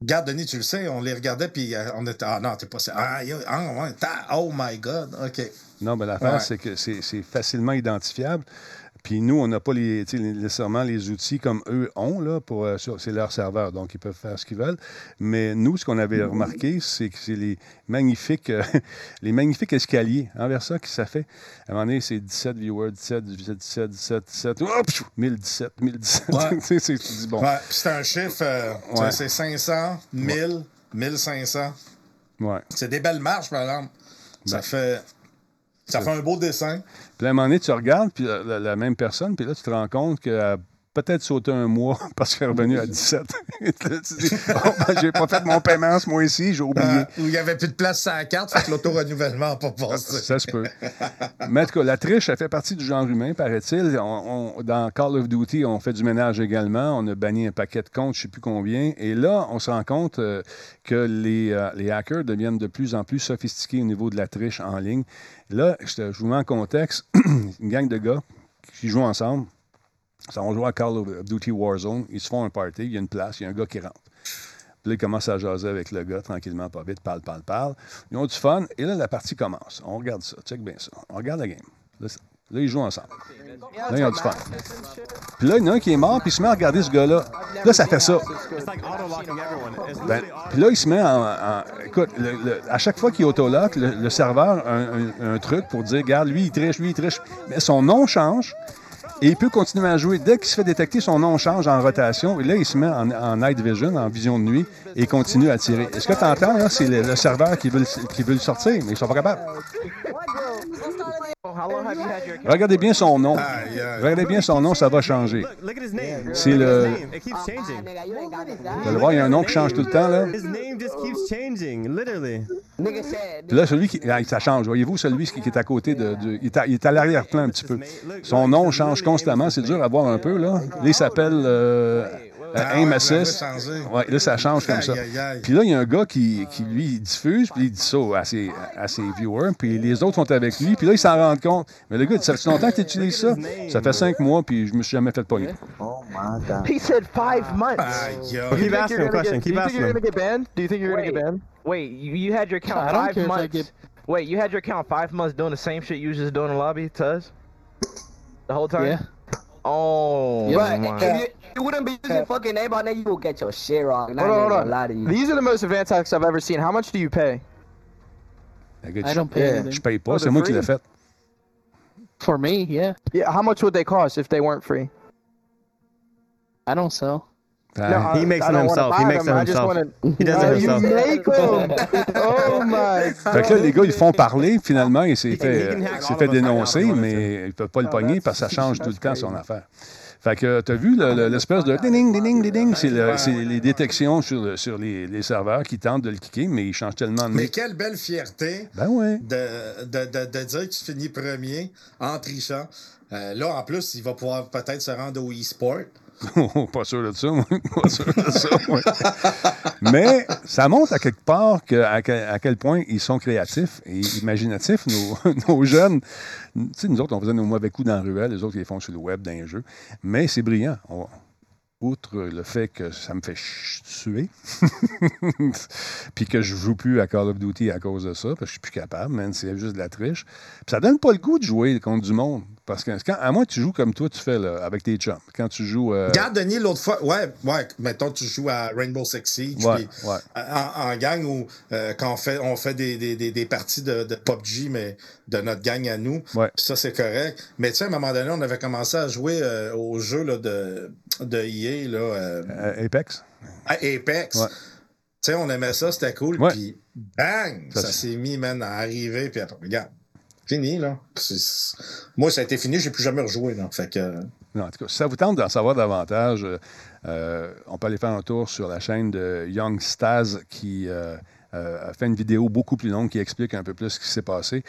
je... Regarde, Denis, tu le sais, on les regardait, puis euh, on était. Ah non, t'es pas ça. Ah, ah, oh my God, OK. Non, mais l'affaire, Ouais. c'est que c'est facilement identifiable. Puis nous, on n'a pas les, nécessairement les outils comme eux ont, là, pour, euh, c'est leur serveur, donc ils peuvent faire ce qu'ils veulent. Mais nous, ce qu'on avait remarqué, c'est que c'est les magnifiques, euh, les magnifiques escaliers envers ça que ça fait. À un moment donné, c'est 17 viewers, 17, 17, 17, 17, 17, hop, pfiou, 1017, 1017. Ouais. C'est- bon, Ouais, puis c'est un chiffre, euh, Ouais. c'est 500, 1000, 1500. ouais. C'est des belles marches, par exemple. Ça Ben. fait. Ça fait un beau dessin. Puis à un moment donné, tu regardes, puis la, la- même personne, puis là, tu te rends compte qu'elle peut-être sauté un mois parce qu'elle est revenue à 17. Là, tu dis, oh, ben, j'ai pas fait mon paiement ce mois-ci, j'ai oublié. Euh, où il n'y avait plus de place sur la carte, fait que l'auto-renouvellement n'a pas passé. Ça se peut. Mais en tout cas, la triche, elle fait partie du genre humain, paraît-il. On- on- dans Call of Duty, on fait du ménage également. On a banni un paquet de comptes, je ne sais plus combien. Et là, on se rend compte euh, que les, euh, les hackers deviennent de plus en plus sophistiqués au niveau de la triche en ligne. Là, je, je vous mets en contexte, une gang de gars qui jouent ensemble. Ça, on joue à Call of Duty Warzone. Ils se font un party, il y a une place, il y a un gars qui rentre. Puis là, ils commencent à jaser avec le gars, tranquillement, pas vite, parle, parle, parle. Ils ont du fun, et là, la partie commence. On regarde ça, check bien ça. On regarde la game. Là, ils jouent ensemble. Là, ils ont du fun. Puis là, il y en a un qui est mort, puis il se met à regarder ce gars-là. Là, ça fait ça. Ben, puis là, il se met en. écoute, à chaque fois qu'il autolock, le, le serveur a un truc pour dire regarde, lui, il triche, lui, il triche. Mais son nom change et il peut continuer à jouer. Dès qu'il se fait détecter, son nom change en rotation. Et là, il se met en, night vision, en vision de nuit, et continue à tirer. Est-ce que tu entends, là? C'est le, le serveur qui veut, qui veut le sortir, mais ils sont pas capables. Regardez bien son nom. Regardez bien son nom, ça va changer. Look, look at his name. C'est le- his name. It keeps changing. Vous allez voir, il y a un nom qui change tout le temps, là. Puis là, celui qui. ah, ça change. Voyez-vous, celui qui est à côté de. de- il, est à, il est à l'arrière-plan un petit peu. Son nom change constamment. C'est dur à voir un peu, là. Il s'appelle euh, Ah Aim ouais, Assist. changer. Ouais, là, ça change comme ça. Puis là, il y a un gars qui, qui lui, il diffuse, puis il dit ça à ses, à ses viewers, puis les autres sont avec lui, puis là, ils s'en rendent compte. Mais le gars, ça fait longtemps que tu utilises ça? Ça fait cinq mois, puis je me suis jamais fait pogner. Oh my god. He said five months. But aïe. keep asking him question. get- Keep do you think asking you're him. gonna get banned? Do you think you're gonna get Wait. banned? Wait, you, had your account five months. get- Wait, you had your account five months doing the same shit you was just doing in the lobby to us? The whole time? Yeah. Oh, Yeah. My. if you, you wouldn't be using fucking name on you will get your shit wrong. Hold on, hold gonna on. lie to you. These are the most advanced hacks I've ever seen. How much do you pay? I don't pay Yeah. Je anything. paye pas, Oh, c'est moi qui l'ai fait. For me, yeah. Yeah, how much would they cost if they weren't free? I don't sell. He makes I them himself. He makes them, himself. wanna- He does Oh, it you himself. make them. Oh my Fait que là, les gars, ils font parler. Finalement, il s'est fait, dénoncer, mais ils ne peuvent pas le Oh, pogner parce que ça change tout le temps son affaire. Fait que tu as vu le- le- l'espèce de ding ding ding ding c'est le- c'est les détections sur, le- sur les, les serveurs qui tentent de le kicker, mais ils changent tellement de Mais quelle belle fierté Ben ouais. de, de, de, de dire que tu finis premier en trichant. Euh, là, en plus, il va pouvoir peut-être se rendre au e-sport. Pas sûr de ça, moi. Pas sûr de ça, moi. Mais ça montre à quelque part à, quel, point ils sont créatifs et imaginatifs, nos, jeunes. Tu sais, nous autres, on faisait nos mauvais coups dans la ruelle, les autres, ils les font sur le web, dans les jeux. Mais c'est brillant. Outre le fait que ça me fait tuer, puis que je joue plus à Call of Duty à cause de ça, parce que je suis plus capable, man, c'est juste de la triche. Puis ça donne pas le goût de jouer contre du monde. Parce que quand, à moins que tu joues comme toi, tu fais là, avec tes chums. Quand tu joues. euh, Regarde, Denis, l'autre fois, ouais, ouais, mettons, tu joues à Rainbow Six Siege, Ouais, puis ouais. En, en gang ou euh, quand on fait, on fait des, des, des, des parties de, de PUBG, mais de notre gang à nous, Ouais. ça, c'est correct. Mais tu sais, à un moment donné, on avait commencé à jouer euh, au jeu là, de, de EA, là, euh, euh, Apex? à Apex. Ouais. Tu sais, on aimait ça, c'était cool, puis bang, Ça, s'est mis, man, à arriver, puis après, regarde, fini, là. Moi, ça a été fini, j'ai plus jamais rejoué, là. Que... Non, en tout cas, si ça vous tente d'en savoir davantage, euh, euh, on peut aller faire un tour sur la chaîne de Young Staz qui euh, a fait une vidéo beaucoup plus longue qui explique un peu plus ce qui s'est passé.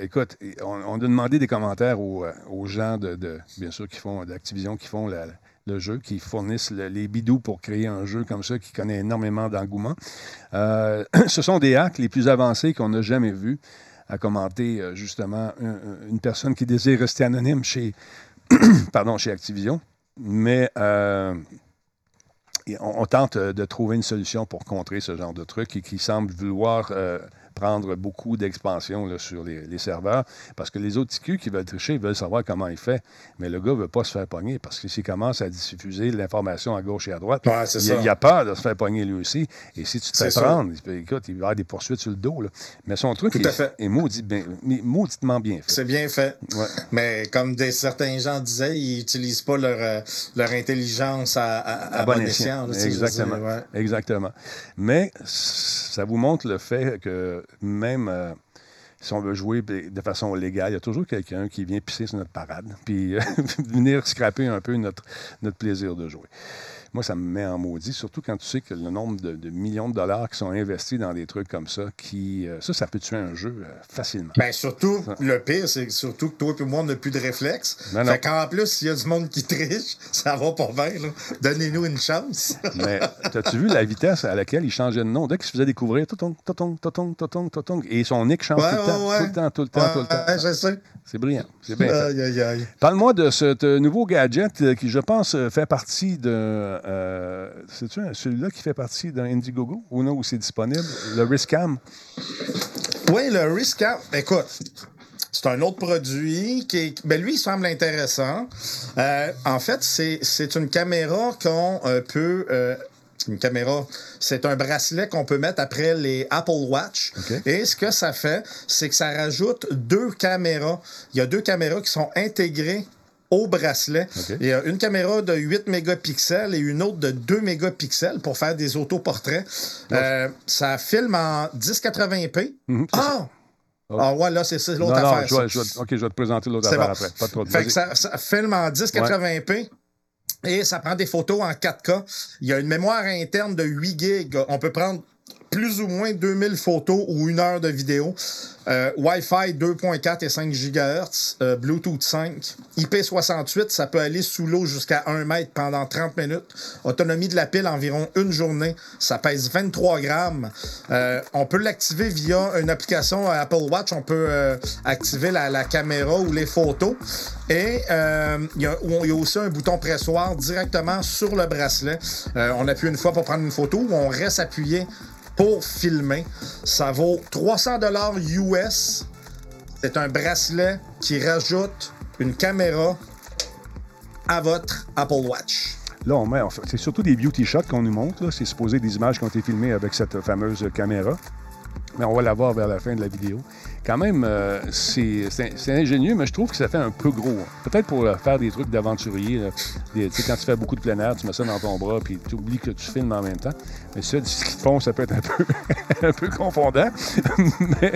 Écoute, on, a demandé des commentaires aux, gens de, bien sûr, qui font d'Activision, qui font le jeu, qui fournissent le- les bidous pour créer un jeu comme ça qui connaît énormément d'engouement. Ce sont des hacks les plus avancés qu'on n'a jamais vus à commenter euh, justement un- une personne qui désire rester anonyme chez, pardon, chez Activision. Mais euh, on, on tente euh, de trouver une solution pour contrer ce genre de truc et qui semble vouloir prendre beaucoup d'expansion sur les, les serveurs. Parce que les autres TQ qui veulent tricher, ils veulent savoir comment il fait. Mais le gars ne veut pas se faire pogner parce que s'il commence à diffuser l'information à gauche et à droite, Ouais, il, a- ça. il a peur de se faire pogner lui aussi. Et si tu te fais prendre, il écoute, il va y avoir des poursuites sur le dos. là. Mais son truc Tout est, fait. est maudit bien- mauditement bien fait. C'est bien fait. Ouais. Mais comme des, certains gens disaient, ils n'utilisent pas leur, euh, leur intelligence à, à, à bon escient. là, Exactement. dire, ouais. Exactement. Mais ça vous montre le fait que même euh, si on veut jouer de façon légale, il y a toujours quelqu'un qui vient pisser sur notre parade, puis euh, venir scraper un peu notre plaisir de jouer. Moi, ça me met en maudit, surtout quand tu sais que le nombre de, de millions de dollars qui sont investis dans des trucs comme ça, qui, euh, ça, ça peut tuer un jeu euh, facilement. Ben surtout, le pire, c'est surtout que toi et moi, on n'a plus de réflexe. Non, non. Fait qu'en plus, s'il y a du monde qui triche, ça va pas bien. Donnez-nous une chance. Mais as-tu vu la vitesse à laquelle il changeait de nom? Dès qu'il se faisait découvrir, totong, totong, totong, totong, totong, et son nick change Ouais, tout, le temps, ouais, ouais. tout le temps, tout le temps, tout le temps. Ouais, je sais. C'est brillant. C'est bien fait. Aïe, aïe, aïe. Parle-moi de ce nouveau gadget euh, qui, je pense, fait partie d'un euh, un- celui-là qui fait partie d'un Indiegogo ou non, où c'est disponible? Le Riskam? Oui, le Riscam. Écoute, c'est un autre produit qui est. Ben lui, il semble intéressant. Euh, en fait, c'est c'est une caméra qu'on euh, peut. une caméra, c'est un bracelet qu'on peut mettre après les Apple Watch. Et ce que ça fait, c'est que ça rajoute deux caméras. Il y a deux caméras qui sont intégrées au bracelet. Il y a une caméra de 8 mégapixels et une autre de 2 mégapixels pour faire des autoportraits. Euh, ça filme en 1080p. Mhm, ah! Ah ouais, là, c'est l'autre non, affaire. je vais, ça. je vais- OK, je vais te présenter l'autre affaire bon. après. Pas trop de Fait que ça, ça filme en 1080p. Et ça prend des photos en 4K. Il y a une mémoire interne de 8 gigs. On peut prendre plus ou moins 2000 photos ou une heure de vidéo. Euh, Wi-Fi 2.4 et 5 GHz. euh, Bluetooth 5. IP68, ça peut aller sous l'eau jusqu'à 1 mètre pendant 30 minutes. Autonomie de la pile environ une journée. Ça pèse 23 grammes. Euh, on peut l'activer via une application Apple Watch. On peut activer la, caméra ou les photos. Et il y, y a aussi un bouton pressoir directement sur le bracelet. On appuie une fois pour prendre une photo ou on reste appuyé pour filmer. Ça vaut 300 dollars US. C'est un bracelet qui rajoute une caméra à votre Apple Watch. Là, on met, c'est surtout des beauty shots qu'on nous montre. C'est supposé des images qui ont été filmées avec cette fameuse caméra. Mais on va la voir vers la fin de la vidéo. Quand même, euh, c'est ingénieux, mais je trouve que ça fait un peu gros. hein. Peut-être pour euh, faire des trucs d'aventurier. Tu sais, quand tu fais beaucoup de plein air, tu mets ça dans ton bras, puis tu oublies que tu filmes en même temps. Mais ça, ce qu'ils font, ça peut être un peu, un peu confondant. mais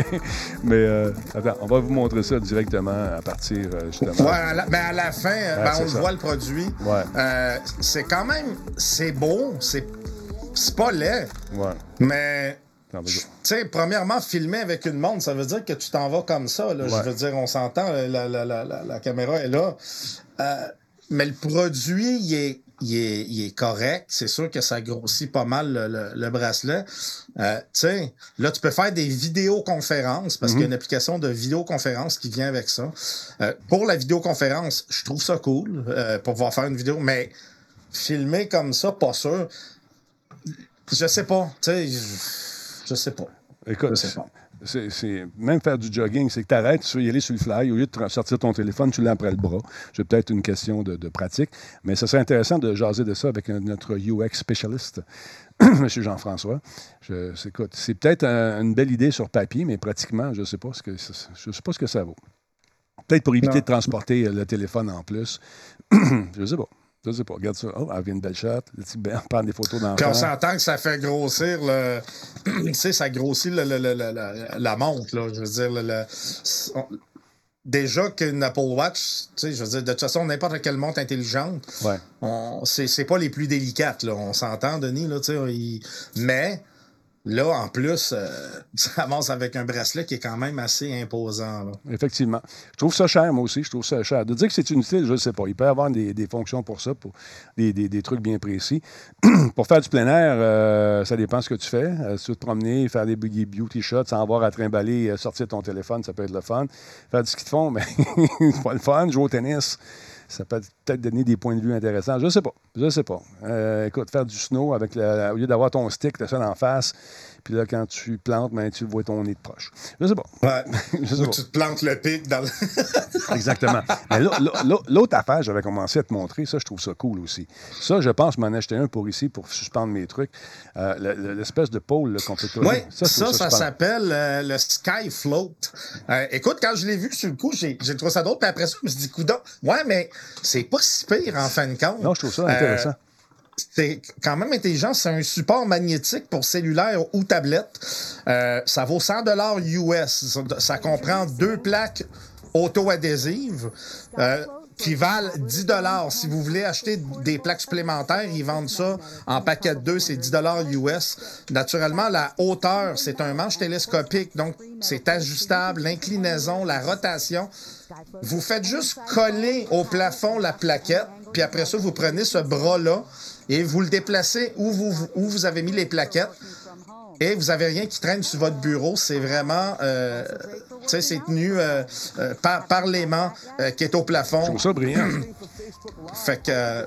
mais euh, attends, on va vous montrer ça directement à partir, euh, justement. Ouais, à la- mais à la fin, euh, ben, on ça. voit le produit. Ouais. C'est quand même, c'est beau, c'est pas laid, Ouais. mais. Tu sais, premièrement, filmer avec une montre, ça veut dire que tu t'en vas comme ça. Là. Ouais. Je veux dire, on s'entend, la, la, la, la, la caméra est là. Euh, mais le produit, il est, il est, il est correct. C'est sûr que ça grossit pas mal le, le- le bracelet. Euh, tu sais, là, tu peux faire des vidéoconférences parce qu'il y a une application de vidéoconférence qui vient avec ça. Euh, pour la vidéoconférence, je trouve ça cool euh, pour pouvoir faire une vidéo, mais filmer comme ça, pas sûr. Je sais pas. Tu sais, je, sais pas. Écoute, Je sais pas. c'est, c'est- même faire du jogging, c'est que tu arrêtes, tu veux y aller sur le fly, au lieu de sortir ton téléphone, tu l'as après le bras. C'est peut-être une question de, de pratique, mais ce serait intéressant de jaser de ça avec notre UX spécialiste, M. Jean-François. Je, c'est, écoute, c'est peut-être un- une belle idée sur papier, mais pratiquement, je ne sais, pas ce que, je sais pas ce que ça vaut. Peut-être pour éviter Non. de transporter euh, le téléphone en plus. je sais pas. Je sais pas. Regarde ça. Oh, elle vient une belle shot. Le petit Ben, prendre des photos d'enfants. Puis on s'entend que ça fait grossir le. tu sais, ça grossit le- le- le- le- la- montre, là. Je veux dire, on- Déjà qu'une Apple Watch, tu sais, je veux dire, de toute façon, n'importe quelle montre intelligente, Ouais. on, c'est, c'est pas les plus délicates, là. On s'entend, Denis, là, tu sais. il- Mais, là, en plus, euh, ça avance avec un bracelet qui est quand même assez imposant. Effectivement. Je trouve ça cher, moi aussi. Je trouve ça cher. De dire que c'est inutile, je ne sais pas. Il peut y avoir des, fonctions pour ça, pour des, trucs bien précis. pour faire du plein air, euh, ça dépend ce que tu fais. Euh, si tu te promener, faire des, beauty shots sans avoir à trimballer, euh, sortir ton téléphone, ça peut être le fun. Faire du ski fond, mais c'est pas le fun. Jouer au tennis, ça peut peut-être donner des points de vue intéressants. Je ne sais pas. Je sais pas. Euh, écoute, faire du snow avec la- au lieu d'avoir ton stick, tu ça en face. Puis là, quand tu plantes, ben, tu vois ton nez de proche. Je sais pas. Ouais. Je sais Ou pas. tu te plantes le pic dans le. Exactement. Mais l'autre affaire, j'avais commencé à te montrer, ça, je trouve ça cool aussi. Ça, je pense m'en acheter un pour ici, pour suspendre mes trucs. Euh, le- le- L'espèce de pôle qu'on peut. Oui, ça, ça, s'appelle euh, le Sky Float. Euh, écoute, quand je l'ai vu sur le coup, j'ai trouvé ça d'autre. Puis après ça, je me suis dit, coudon, ouais, mais c'est pas si pire en fin de compte. Non, je trouve ça intéressant. C'est quand même intelligent. C'est un support magnétique pour cellulaire ou tablette. Euh, ça vaut 100 US. Ça, comprend deux plaques auto-adhésives euh, qui valent 10 Si vous voulez acheter des plaques supplémentaires, ils vendent ça en paquet de deux, c'est 10 US. Naturellement, la hauteur, c'est un manche télescopique, donc c'est ajustable. L'inclinaison, la rotation. Vous faites juste coller au plafond la plaquette, puis après ça, vous prenez ce bras-là et vous le déplacez où vous, où vous avez mis les plaquettes. Et vous avez rien qui traîne sur votre bureau. C'est vraiment, euh, sais, c'est tenu euh, euh, par, par l'aimant euh, qui est au Je plafond. trouve ça brillant. Fait que,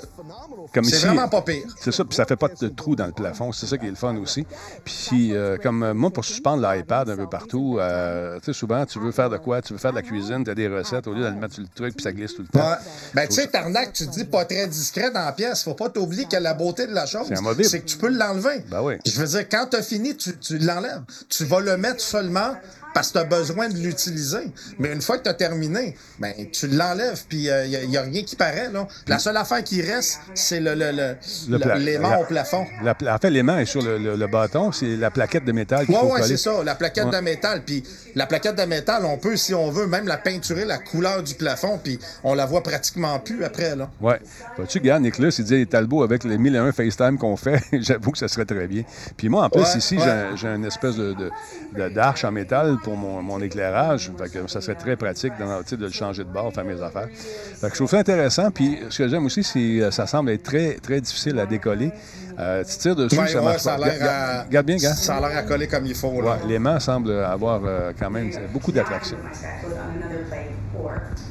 C'est vraiment pas pire. C'est ça, puis ça fait pas de trou dans le plafond. C'est ça qui est le fun aussi. Puis, comme moi, pour suspendre l'iPad un peu partout, tu sais, souvent, tu veux faire de quoi? Tu veux faire de la cuisine, tu as des recettes, au lieu de le mettre sur le truc, puis ça glisse tout le temps. Ouais. Ben, tu sais, Tarnac, tu dis pas très discret dans la pièce. Faut pas t'oublier que la beauté de la chose, C'est que tu peux l'enlever. Ben oui. Je veux dire, quand t'as fini, tu, tu l'enlèves. Tu vas le mettre seulement parce que tu as besoin de l'utiliser. Mais une fois que tu as terminé, ben, tu l'enlèves, puis il n'y a, rien qui paraît. Là. La seule affaire qui reste, c'est le, le, le, Le le- pla- l'aimant la- au plafond. La pla- en fait, l'aimant est sur le, bâton, c'est la plaquette de métal ouais, coller. c'est ça, la plaquette Ouais. de métal. Puis la plaquette de métal, on peut, si on veut, même la peinturer, la couleur du plafond, puis on la voit pratiquement plus après. Là. Ouais. Vois-tu, regarde, Nicolas, il dit Talbot avec les 1001 FaceTime qu'on fait, j'avoue que ça serait très bien. Puis moi, en plus, Ouais, ici, ouais. j'ai j'ai une espèce de, de- de- d'arche en métal pour mon, mon éclairage. Fait que ça serait très pratique dans, de le changer de bord, faire mes affaires. Fait que je trouve ça intéressant. Puis ce que j'aime aussi, c'est que ça semble être très, très difficile à décoller. Euh, tu tires dessus, Ouais, ça ouais, marche ça a pas. Regarde- à- Regarde bien, gars. Ça a l'air à coller comme il faut. Là. Ouais, l'aimant semble avoir euh, quand même beaucoup d'attraction.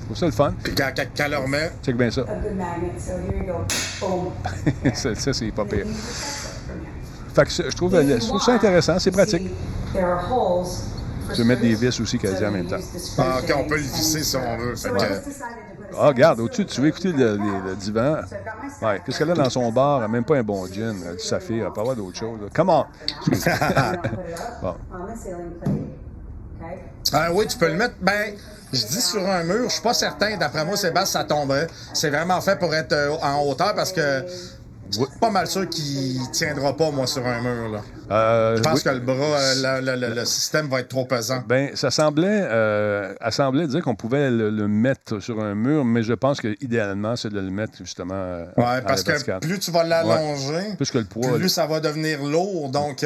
Je trouve ça le fun. Puis quand, quand, quand remet, Check bien ça. ça, ça, c'est pas pire. Fait que je je trouve, je trouve ça intéressant, c'est pratique. Tu peux mettre des vis aussi dit en même temps. ah, ok, on peut le visser si on veut. Que- Ah, regarde, au-dessus, tu veux écouter le, le- le divan? Ouais, qu'est-ce qu'elle a dans son bar? Elle n'a même pas un bon gin, du saphir, elle peut avoir d'autres choses. Come on! bon. Ah oui, tu peux le mettre. Ben, je dis sur un mur, je suis pas certain. D'après moi, Sébastien, ça tomberait. C'est vraiment fait pour être euh, en hauteur parce que suis pas mal sûr qu'il tiendra pas, moi, sur un mur. Là. Euh, Je pense oui. que le bras, euh, le, système va être trop pesant. Ben, ça semblait, euh, elle semblait dire qu'on pouvait le, le mettre sur un mur, mais je pense que idéalement, c'est de le mettre justement. euh, Ouais, parce que plus tu vas l'allonger, Plus que le poids. plus ça va devenir lourd. Donc,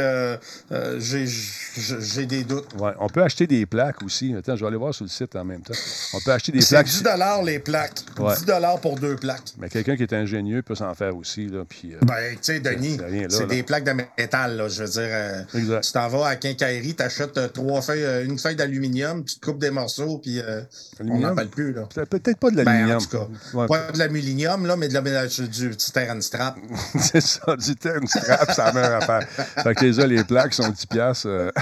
j'ai- des doutes. Ouais, on peut acheter des plaques aussi. Attends, je vais aller voir sur le site en même temps. On peut acheter des C'est plaques. 10 les plaques. Ouais. 10 pour deux plaques. Mais quelqu'un qui est ingénieux peut s'en faire aussi. Là, puis, euh, Ben, tu sais, Denis, c'est des plaques de métal, là. Je veux dire, euh, Exact. tu t'en vas à quincaillerie, t'achètes euh, trois feuilles, une feuille d'aluminium, tu te coupes des morceaux, puis euh, on n'en parle plus, là. peut- Peut-être pas de Ben, l'aluminium. en tout cas, Ouais, pas de l'aluminium, là, mais de la, du petit terrain strap. c'est ça, du terre, une strap, c'est la même affaire. Fait que déjà, les plaques sont 10 piastres.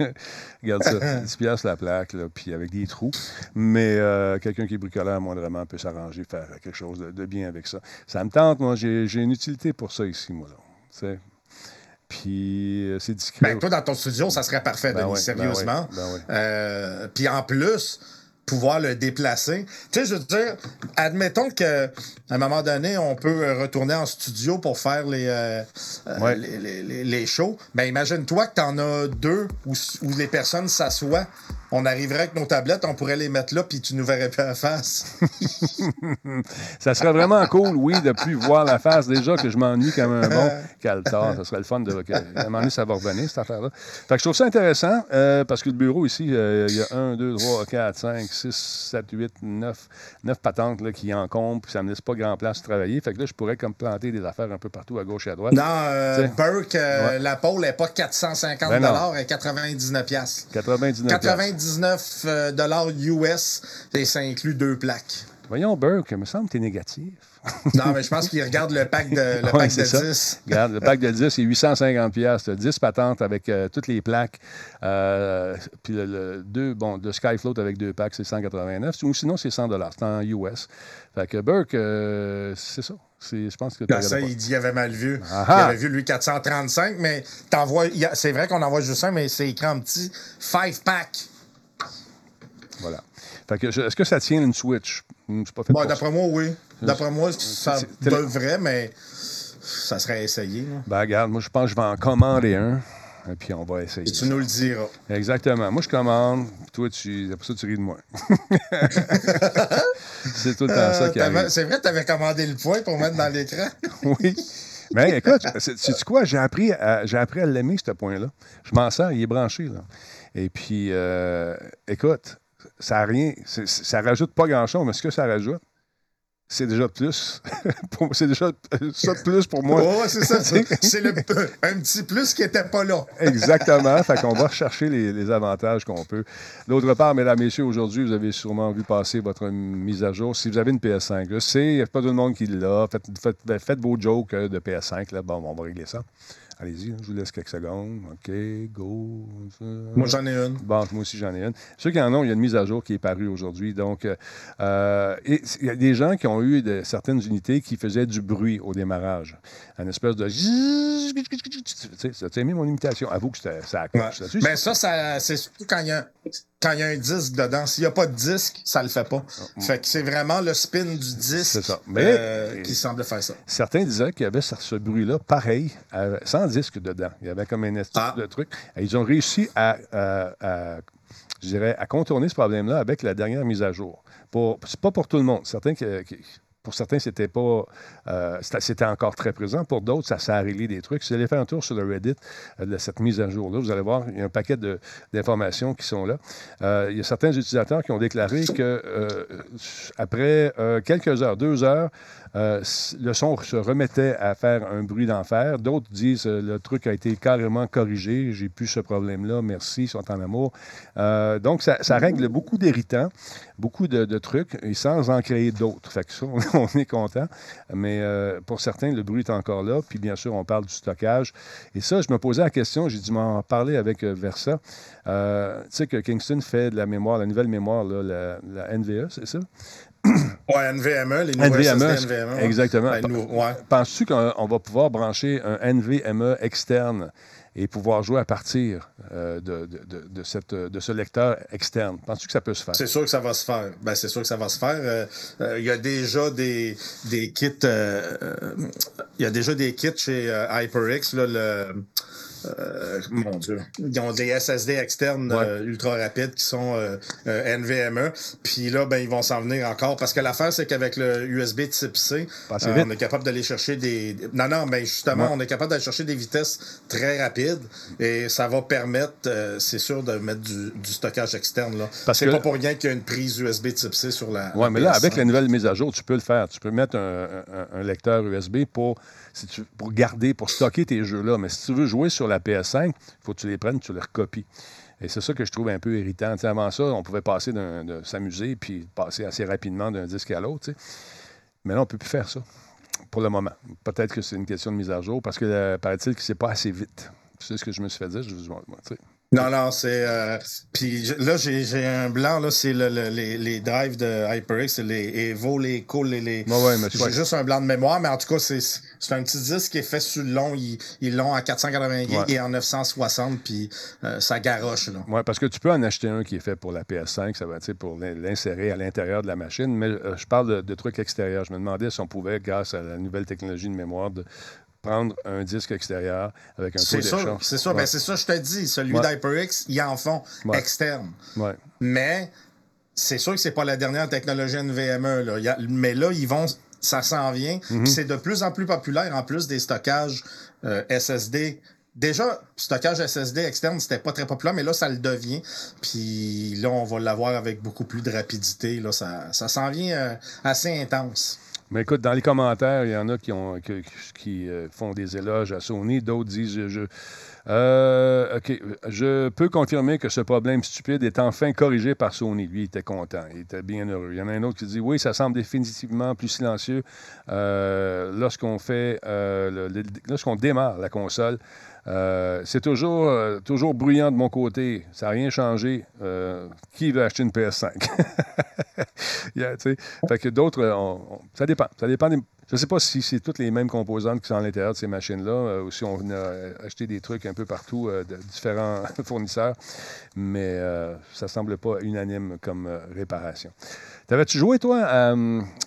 Regarde ça, 10 piastres la plaque, là, puis avec des trous. Mais euh, quelqu'un qui est bricoleur, moindrement, peut s'arranger, faire quelque chose de, de bien avec ça. Ça me tente, moi, j'ai une utilité pour ça ici, moi, là. Tu sais. Puis euh, c'est discret. Ben, toi, dans ton studio, ça serait parfait, Ben Denis, ouais, sérieusement. ben ouais, ben ouais. Euh, puis en plus, pouvoir le déplacer. Tu sais, je veux dire, admettons que à un moment donné, on peut euh, retourner en studio pour faire les, euh, euh, Ouais. les, les- shows. Ben, imagine-toi que tu en as deux où, où les personnes s'assoient. On arriverait avec nos tablettes, on pourrait les mettre là, puis tu nous verrais plus la face. Ça serait vraiment cool, oui, de plus voir la face. Déjà que je m'ennuie comme un bon caltar. Ça serait le fun de. À un moment donné, ça va revenir, cette affaire-là. Fait que je trouve ça intéressant euh, parce que le bureau ici, euh, il y a 1, 2, 3, 4, 5, 6, 7, 8, 9, 9 patentes là, qui encombrent, puis ça me laisse pas grand place de travailler. Fait que là, je pourrais comme planter des affaires un peu partout, à gauche et à droite. Dans euh. Burke, Ouais. la pôle n'est pas 450 Ben non. elle est 99 piastres. 99 piastres. 99 euh, dollars US et ça inclut deux plaques. Voyons, Burke, il me semble que tu es négatif. Non, mais je pense qu'il regarde le pack de, le Ouais, pack de ça. 10. Regarde, le pack de 10, c'est 850 pièces, 10 patentes avec euh, toutes les plaques. Euh, puis le, le- deux, bon, de Skyfloat avec deux packs, c'est 189. Ou sinon, c'est 100 C'est en US. Fait que Burke, euh, c'est ça. Je pense que tu Ben, ça, il dit qu'il avait mal vu. Ah il ah. avait vu, lui, 435, mais c'est vrai qu'on envoie juste un, mais c'est écrit en petit 5 pack. Voilà. Fait que est-ce que ça tient une Switch? Hmm, C'est pas fait Bon, ça. d'après moi, oui. D'après moi, ça devrait, mais ça serait essayé. là. Ben, regarde, moi, je pense que je vais en commander un. Et puis, on va essayer. Et tu nous le diras. Exactement. Moi, je commande. Toi, tu, après ça, tu ris de moi. c'est tout le temps ça Euh, qui arrive. c'est vrai, tu avais commandé le point pour mettre dans l'écran. Oui. Mais écoute, c'est- sais-tu quoi? J'ai appris à, j'ai appris à l'aimer, ce point-là. Je m'en sers, il est branché. Là. Et puis, euh, écoute, ça a rien. c'est- Ça rajoute pas grand-chose, mais ce que ça rajoute, c'est déjà de plus. C'est déjà euh, ça de plus pour moi. Ouais, c'est ça. c'est- C'est le, un petit plus qui n'était pas là. Exactement. fait qu'on va rechercher les, les avantages qu'on peut. D'autre part, mesdames, messieurs, aujourd'hui, vous avez sûrement vu passer votre mise à jour. Si vous avez une PS5, je sais, il n'y a pas tout le monde qui l'a. Faites, faites- ben, faites vos jokes euh, de PS5. Là. Bon, on va régler ça. Allez-y, hein, je vous laisse quelques secondes. OK, go. Moi, j'en ai une. Bon, moi aussi, j'en ai une. Ceux qui en ont, il y a une mise à jour qui est parue aujourd'hui. Donc, euh, il y a des gens qui ont eu certaines unités qui faisaient du bruit au démarrage. Un espèce de. Ça t'a aimé mon imitation. Avoue que ça a ouais. Mais ben, ça, ça c'est surtout quand il y a un disque dedans. S'il n'y a pas de disque, ça le fait pas. Ah, fait que c'est vraiment le spin du disque euh, qui semble faire ça. Certains disaient qu'il y avait ce, bruit-là pareil, euh, sans 100 disques dedans. Il y avait comme une espèce ah. de truc. Ils ont réussi à, je dirais, à contourner ce problème-là avec la dernière mise à jour. C'est pas pour tout le monde. Pour certains, c'était pas, euh, c'était encore très présent. Pour d'autres, ça s'est réglé des trucs. Si vous allez faire un tour sur le Reddit euh, de cette mise à jour-là, vous allez voir, il y a un paquet d'informations qui sont là. Euh, il y a certains utilisateurs qui ont déclaré que après quelques heures, deux heures, euh, le son se remettait à faire un bruit d'enfer. D'autres disent euh, le truc a été carrément corrigé, j'ai plus ce problème-là, merci, ils sont en amour. Euh, donc, ça, règle beaucoup d'irritants, beaucoup de, trucs, et sans en créer d'autres. Fait que ça, on est content. Mais euh, pour certains, le bruit est encore là. Puis bien sûr, on parle du stockage. Et ça, je me posais la question, j'ai dû m'en parler avec Versa. Tu sais que Kingston fait de la mémoire, la nouvelle mémoire, la, la NVE, c'est ça? Ouais, NVMe, les nouveaux NVMe, SSD NVMe. exactement. Ben, ouais. Penses-tu qu'on on va pouvoir brancher un NVMe externe et pouvoir jouer à partir euh, de, de- cette, de ce lecteur externe? Penses-tu que ça peut se faire? C'est sûr que ça va se faire. Ben, c'est sûr que ça va se faire. Euh, euh, Il y a déjà des, des kits. Il y a déjà des kits chez HyperX, là, le. Euh, mon Dieu. Ils ont des SSD externes Ouais. euh, ultra rapides qui sont euh, euh, NVMe. Puis là, ben, ils vont s'en venir encore. Parce que l'affaire, c'est qu'avec le USB type C, on est capable d'aller chercher des. Non, non, mais justement, Ouais. on est capable d'aller chercher des vitesses très rapides. Et ça va permettre, c'est sûr, de mettre du, du stockage externe. Là. Parce c'est que- pas pour rien qu'il y a une prise USB type C sur la. Oui, mais là, PS5. avec la nouvelle mise à jour, tu peux le faire. Tu peux mettre un, un- un lecteur USB pour, pour garder, pour stocker tes jeux-là. Mais si tu veux jouer sur la PS5, il faut que tu les prennes, tu les recopies. Et c'est ça que je trouve un peu irritant. Avant ça, on pouvait passer de s'amuser puis passer assez rapidement d'un disque à l'autre. Mais là, on ne peut plus faire ça pour le moment. Peut-être que c'est une question de mise à jour parce que euh, paraît-il que c'est pas assez vite. C'est ce que je me suis fait dire? Je, tu sais. Non, non, c'est. euh, Puis là, j'ai un blanc, là, c'est le- le- les, les drives de HyperX, c'est les Evo, les Cool, les. les... Ouais, ouais, J'ai juste un blanc de mémoire, mais en tout cas, c'est un petit disque qui est fait sur le long. Ils l'ont en 480 gigs Ouais. et en 960, puis euh, ça garoche, là. Oui, parce que tu peux en acheter un qui est fait pour la PS5, ça va être pour l'in- l'insérer à l'intérieur de la machine, mais euh, je parle de, de trucs extérieurs. Je me demandais si on pouvait, grâce à la nouvelle technologie de mémoire, de prendre un disque extérieur avec un taux d'échange. c'est. Ouais. Ben, c'est ça, je te dis. Celui Ouais. d'HyperX, ils en font Ouais. externe. Ouais. Mais c'est sûr que c'est pas la dernière technologie NVMe. Là. Il y a- mais là, ils vont. Ça s'en vient. Mhm. Puis C'est de plus en plus populaire, en plus des stockages euh, SSD. Déjà, stockage SSD externe, c'était pas très populaire, mais là, ça le devient. Puis là, on va l'avoir avec beaucoup plus de rapidité. Là, ça, ça s'en vient euh, assez intense. Mais écoute, dans les commentaires, il y en a qui, ont, qui, euh, font des éloges à Sony, d'autres disent je, euh, je peux confirmer que ce problème stupide est enfin corrigé par Sony. Lui, il était content, il était bien heureux. Il y en a un autre qui dit oui, ça semble définitivement plus silencieux euh, lorsqu'on fait, lorsqu'on démarre la console. Euh, c'est toujours, euh, toujours bruyant de mon côté. Ça n'a rien changé. Euh, qui veut acheter une PS5? Yeah, tu sais. fait que d'autres, ça dépend. Ça dépend je ne sais pas si c'est toutes les mêmes composantes qui sont à l'intérieur de ces machines-là, ou si on euh, acheter des trucs un peu partout de différents fournisseurs, mais ça ne semble pas unanime comme réparation. T'avais-tu joué, toi, à,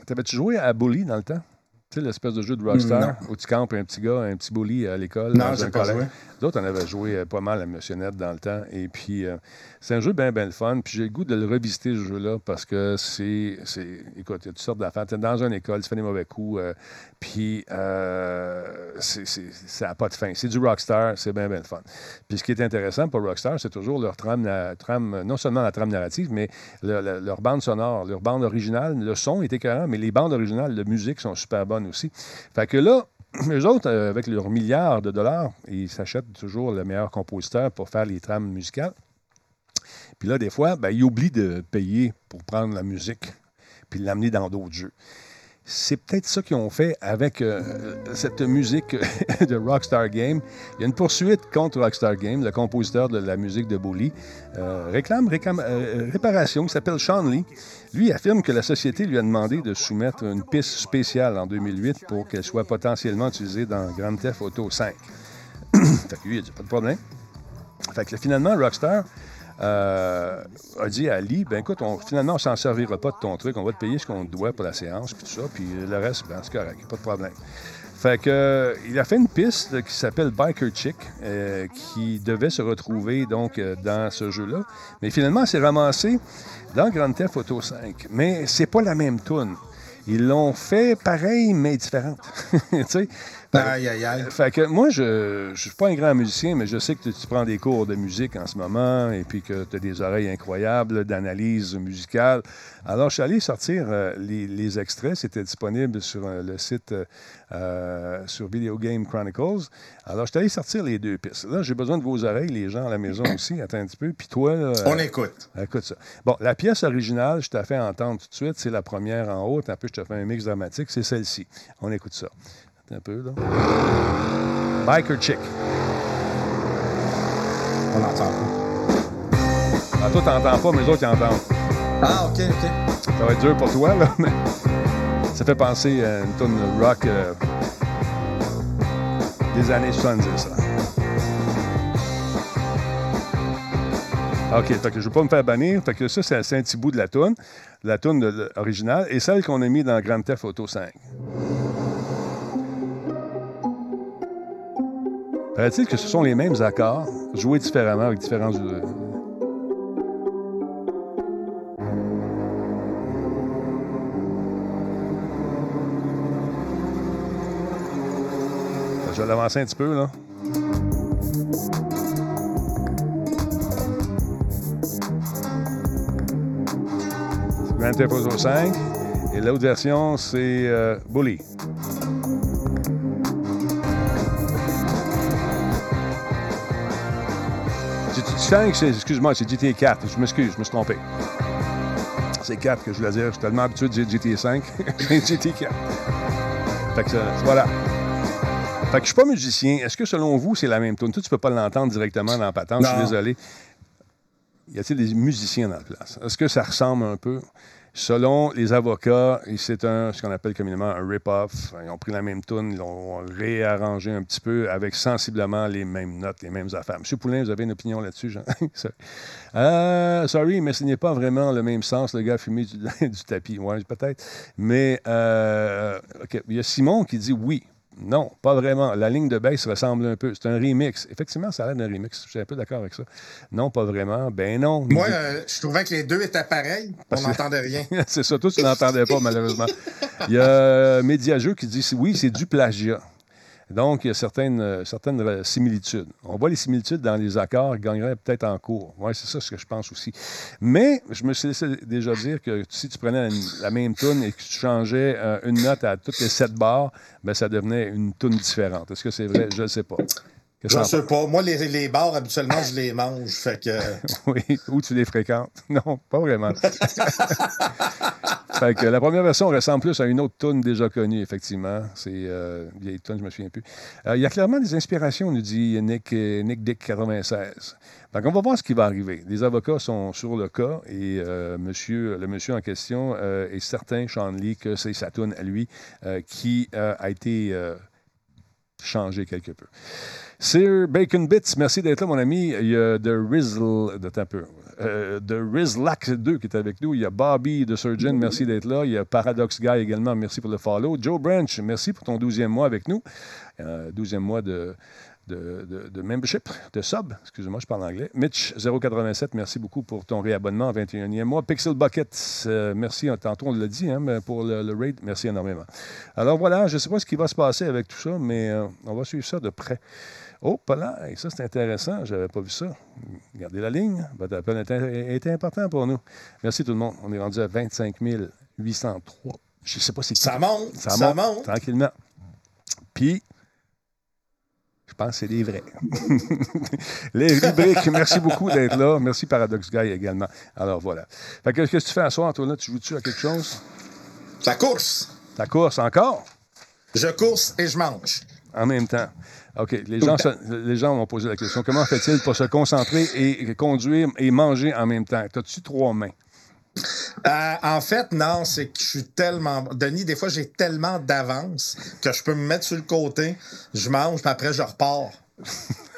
t'avais-tu joué à Bully dans le temps? Tu sais, l'espèce de jeu de Rockstar Non. où tu campes un petit gars, un petit bully à l'école. Non, j'ai pas joué. D'autres, on avait joué euh, pas mal à Missionnette dans le temps. Et puis, euh, C'est un jeu bien, bien fun. Puis j'ai le goût de le revisiter, ce jeu-là, parce que c'est. Écoute, il y a toutes sortes d'affaires. Tu es dans une école, tu fais des mauvais coups. euh, puis euh, ça n'a pas de fin. C'est du Rockstar, c'est bien, bien fun. Puis ce qui est intéressant pour Rockstar, c'est toujours leur trame, la trame, non seulement la trame narrative, mais le- leur bande sonore, leur bande originale. Le son est écœurant, mais les bandes originales de musique sont super bonnes aussi. Fait que là, eux autres, euh, avec leurs milliards de dollars, ils s'achètent toujours le meilleur compositeur pour faire les trames musicales. Puis là, des fois, ben, ils oublient de payer pour prendre la musique puis l'amener dans d'autres jeux. C'est peut-être ça qu'ils ont fait avec euh, cette musique de Rockstar Game. Il y a une poursuite contre Rockstar Game. Le compositeur de la musique de Bully euh, réclame, euh, réparation. Il s'appelle Sean Lee. Lui affirme que la société lui a demandé de soumettre une piste spéciale en 2008 pour qu'elle soit potentiellement utilisée dans Grand Theft Auto 5. fait que lui, il a dit pas de problème. Fait que finalement, Rockstar euh, a dit à Lee, ben écoute, on, finalement, on s'en servira pas de ton truc, on va te payer ce qu'on te doit pour la séance, puis tout ça, puis le reste, ben c'est correct, pas de problème. Fait que, il a fait une piste qui s'appelle Biker Chick, euh, qui devait se retrouver donc euh, dans ce jeu-là. Mais finalement, c'est ramassé dans Grand Theft Auto 5. Mais c'est pas la même tune. Ils l'ont fait pareil, mais différente. tu sais? Aïe, aïe, aïe. Fait que moi, je ne suis pas un grand musicien, mais je sais que tu, tu prends des cours de musique en ce moment et puis que tu as des oreilles incroyables d'analyse musicale. Alors, je suis allé sortir euh, les, les extraits. C'était disponible sur euh, le site euh, euh, sur Video Game Chronicles. Alors, je suis allé sortir les deux pistes. Là, j'ai besoin de vos oreilles, les gens à la maison aussi. Attends un petit peu. Puis toi, là, On euh, écoute. Écoute ça. Bon, la pièce originale, je t'ai fait entendre tout de suite, c'est la première en haut. Un peu, je te fais un mix dramatique, c'est celle-ci. On écoute ça. Un peu, là. Biker Chick? On n'entend pas. Ah, toi, t'entends pas, mais les autres, ils entendent. Ah, OK, OK. Ça va être dur pour toi, là, mais ça fait penser à une tonne rock euh, des années 70, ça. OK, fait que je ne veux pas me faire bannir. Fait que ça, c'est un petit bout de la toune, la toune de- de- originale, et celle qu'on a mis dans Grand Theft Auto 5. Paraît-il que ce sont les mêmes accords, joués différemment avec différents... euh, Je vais l'avancer un petit peu, là. Grand Theft Auto 5. Et l'autre version, c'est euh, Bully. GT5, c'est, excuse-moi, c'est GTA 4. Je m'excuse, je me suis trompé. C'est 4 que je voulais dire. Je suis tellement habitué de dire GTA 5. J'ai GTA 4. Fait que ça- voilà. Fait que je suis pas musicien. Est-ce que selon vous, c'est la même tune? Toi, tu peux pas l'entendre directement dans la patente. Je suis désolé. Y a-t-il des musiciens dans la place? Est-ce que ça ressemble un peu? Selon les avocats, c'est ce qu'on appelle communément un rip-off. Ils ont pris la même tune, ils l'ont réarrangé un petit peu avec sensiblement les mêmes notes, les mêmes affaires. Monsieur Poulain, vous avez une opinion là-dessus, Jean? Sorry. Euh, sorry, mais ce n'est pas vraiment le même sens, le gars fumé du, tapis. Oui, peut-être. Mais euh, il y a Simon qui dit oui. Non, pas vraiment. La ligne de bass ressemble un peu. C'est un remix. Effectivement, ça a l'air d'un remix. Je suis un peu d'accord avec ça. Non, pas vraiment. Ben non. Moi, euh, je trouvais que les deux étaient pareils. On Parce n'entendait rien. c'est ça, toi, tu l'entendais pas, malheureusement. Il y a Mediajeux qui dit oui, c'est du plagiat. Donc, il y a certaines, euh, certaines similitudes. On voit les similitudes dans les accords gagneraient peut-être en cours. Oui, c'est ça ce que je pense aussi. Mais je me suis laissé déjà dire que si tu prenais la même tune et que tu changeais euh, une note à toutes les sept barres, ben, ça devenait une tune différente. Est-ce que c'est vrai? Je ne sais pas. Je que sais pas. Moi, les, les bars, habituellement, je les mange. Fait que. Oui, où tu les fréquentes. Non, pas vraiment. fait que la première version ressemble plus à une autre tune déjà connue, effectivement. C'est euh, une vieille tune, je me souviens plus. Euh, Il y a clairement des inspirations, nous dit Nick, euh, Nick Dick 96. Donc, on va voir ce qui va arriver. Les avocats sont sur le cas et euh, monsieur, le monsieur en question est certain, Sean Lee, que c'est sa tune à lui qui a été changée quelque peu. Sir Bacon Bits, merci d'être là, mon ami. Il y a The Rizzle, de un peu. Euh, The Rizlac 2 qui est avec nous. Il y a Bobby de Surgeon, merci d'être là. Il y a Paradox Guy également, merci pour le follow. Joe Branch, merci pour ton 12e mois avec nous. Euh, 12e mois de, de, membership, de sub. Excusez-moi, je parle anglais. Mitch, 087, merci beaucoup pour ton réabonnement, 21e mois. Pixel Bucket, euh, merci. Tantôt, on l'a dit, hein, pour le, le raid, merci énormément. Alors voilà, je ne sais pas ce qui va se passer avec tout ça, mais euh, on va suivre ça de près. Oh, pas là, et ça c'est intéressant, je n'avais pas vu ça. Gardez la ligne, votre appel est important pour nous. Merci tout le monde. On est rendu à 25 803. Je ne sais pas si Ça monte, ça, ça monte, monte. tranquillement. Puis, je pense que c'est des vrais. les rubriques, merci beaucoup d'être là. Merci Paradox Guy également. Alors voilà. Fait que, qu'est-ce que tu fais à soir, toi, là? Tu joues-tu à quelque chose? La course. La course encore? Je course et je mange. En même temps. OK. Les gens, se- les gens m'ont posé la question. Comment fait-il pour se concentrer et conduire et manger en même temps? As-tu trois mains? Euh, en fait, non, c'est que je suis tellement. Denis, des fois, j'ai tellement d'avance que je peux me mettre sur le côté, je mange, puis après, je repars.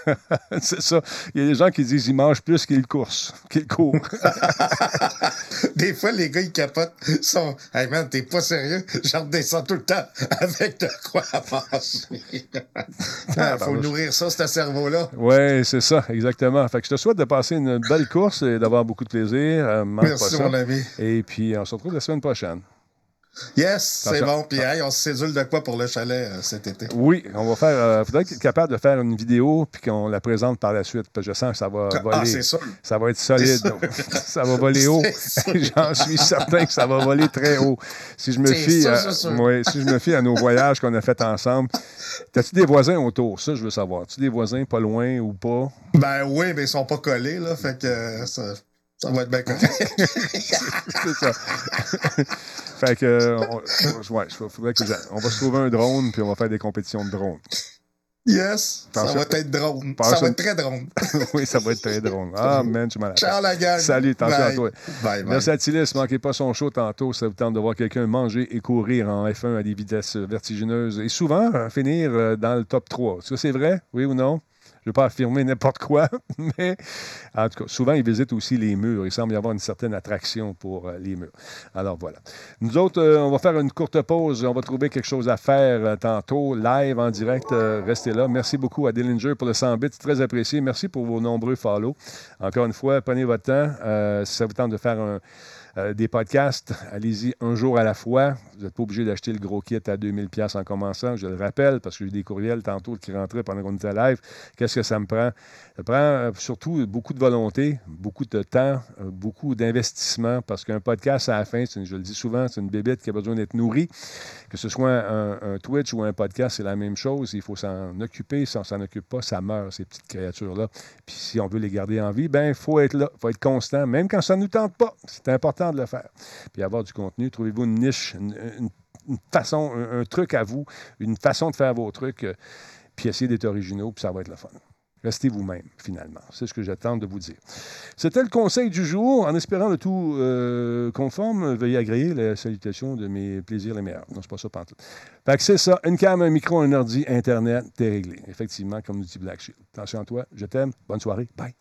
c'est ça. Il y a des gens qui disent qu'ils mangent plus qu'ils courent. Qu'ils courent. Des fois, les gars, ils capotent. Ils sont. Hey man, t'es pas sérieux? Je redescends tout le temps avec de quoi manger. Ah, faut nourrir ça, ce cerveau-là. Oui, c'est ça, exactement. Fait que je te souhaite de passer une belle course et d'avoir beaucoup de plaisir. Euh, Merci, mon ami. Et puis, on se retrouve la semaine prochaine. Yes, c'est bon. Puis, hey, on se cédule de quoi pour le chalet euh, cet été? Oui, on va faire. Il faudrait être capable de faire une vidéo puis qu'on la présente par la suite. Parce que je sens que ça va voler. Ah, c'est sûr. Ça va être solide. Ça va voler haut. J'en suis certain que ça va voler très haut. Si je me fie, sûr, à, c'est sûr. ouais, si je me fie à nos voyages qu'on a fait ensemble, as-tu des voisins autour? Ça, je veux savoir. As-tu des voisins pas loin ou pas? Ben oui, mais ils sont pas collés, là. Fait que euh, ça, ça va être bien correct. c'est ça. fait que, on, ouais, faudrait que on va se trouver un drone puis on va faire des compétitions de drones. yes, ça va être pense- Ça va être très drôle. oui, ça va être très drôle. Ah, man, je suis malade. Ciao, la gang. Salut, attention à Bye. toi. Bye, bye. Merci à Tilis. Manquez pas son show tantôt. Ça vous tente de voir quelqu'un manger et courir en F1 à des vitesses vertigineuses et souvent euh, finir euh, dans le top 3. Est-ce que c'est vrai? Oui ou non? Je ne veux pas affirmer n'importe quoi, mais en tout cas, souvent, ils visitent aussi les murs. Il semble y avoir une certaine attraction pour euh, les murs. Alors voilà. Nous autres, euh, on va faire une courte pause. On va trouver quelque chose à faire euh, tantôt, live, en direct. Restez là. Merci beaucoup à Dillinger pour le 100 bits. Très apprécié. Merci pour vos nombreux follow. Encore une fois, prenez votre temps. Si ça vous tente de faire un, euh, des podcasts, allez-y un jour à la fois. Vous n'êtes pas obligé d'acheter le gros kit à 2000 pièces en commençant. Je le rappelle parce que j'ai des courriels tantôt qui rentraient pendant qu'on était live. Qu'est-ce que ça me prend? Ça prend euh, surtout beaucoup de volonté, beaucoup de temps, euh, beaucoup d'investissement parce qu'un podcast à la fin, je le dis souvent, c'est une bébête qui a besoin d'être nourrie. Que ce soit un, Twitch ou un podcast, c'est la même chose. Il faut s'en occuper. Si on s'en occupe pas, ça meurt, ces petites créatures-là. Puis si on veut les garder en vie, ben il faut être là, il faut être constant, même quand ça ne nous tente pas. C'est de le faire. Puis avoir du contenu. Trouvez-vous une niche, une, façon, un, un truc à vous, une façon de faire vos trucs, euh, puis essayez d'être originaux, puis ça va être le fun. Restez vous-même, finalement. C'est ce que j'attends de vous dire. C'était le conseil du jour. En espérant le tout euh, conforme, veuillez agréer la salutation de mes plaisirs les meilleurs. Non, c'est pas ça, pantoute. Fait que c'est ça. Une cam, un micro, un ordi, Internet, t'es réglé. Effectivement, comme nous dit Black Shield. Attention à toi. Je t'aime. Bonne soirée. Bye.